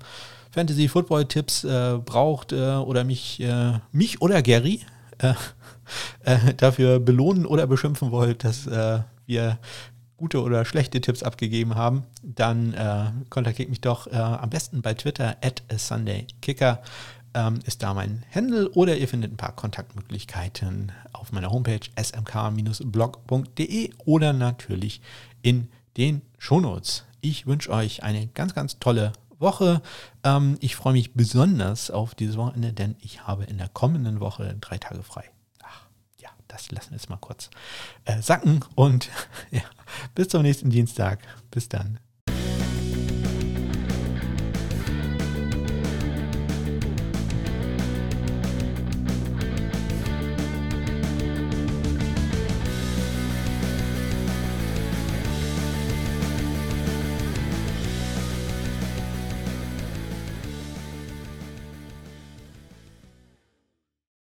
Speaker 1: Fantasy Football Tipps äh, braucht äh, oder mich, äh, mich oder Gary dafür belohnen oder beschimpfen wollt, dass wir gute oder schlechte Tipps abgegeben haben, dann kontaktiert mich doch am besten bei Twitter at SundayKicker ähm, ist da mein Handle oder ihr findet ein paar Kontaktmöglichkeiten auf meiner Homepage smk-blog.de oder natürlich in den Shownotes. Ich wünsche euch eine ganz, ganz tolle Woche. Ähm, ich freue mich besonders auf dieses Wochenende, denn ich habe in der kommenden Woche drei Tage frei. Ach, ja, das lassen wir jetzt mal kurz äh, sacken und ja, bis zum nächsten Dienstag. Bis dann.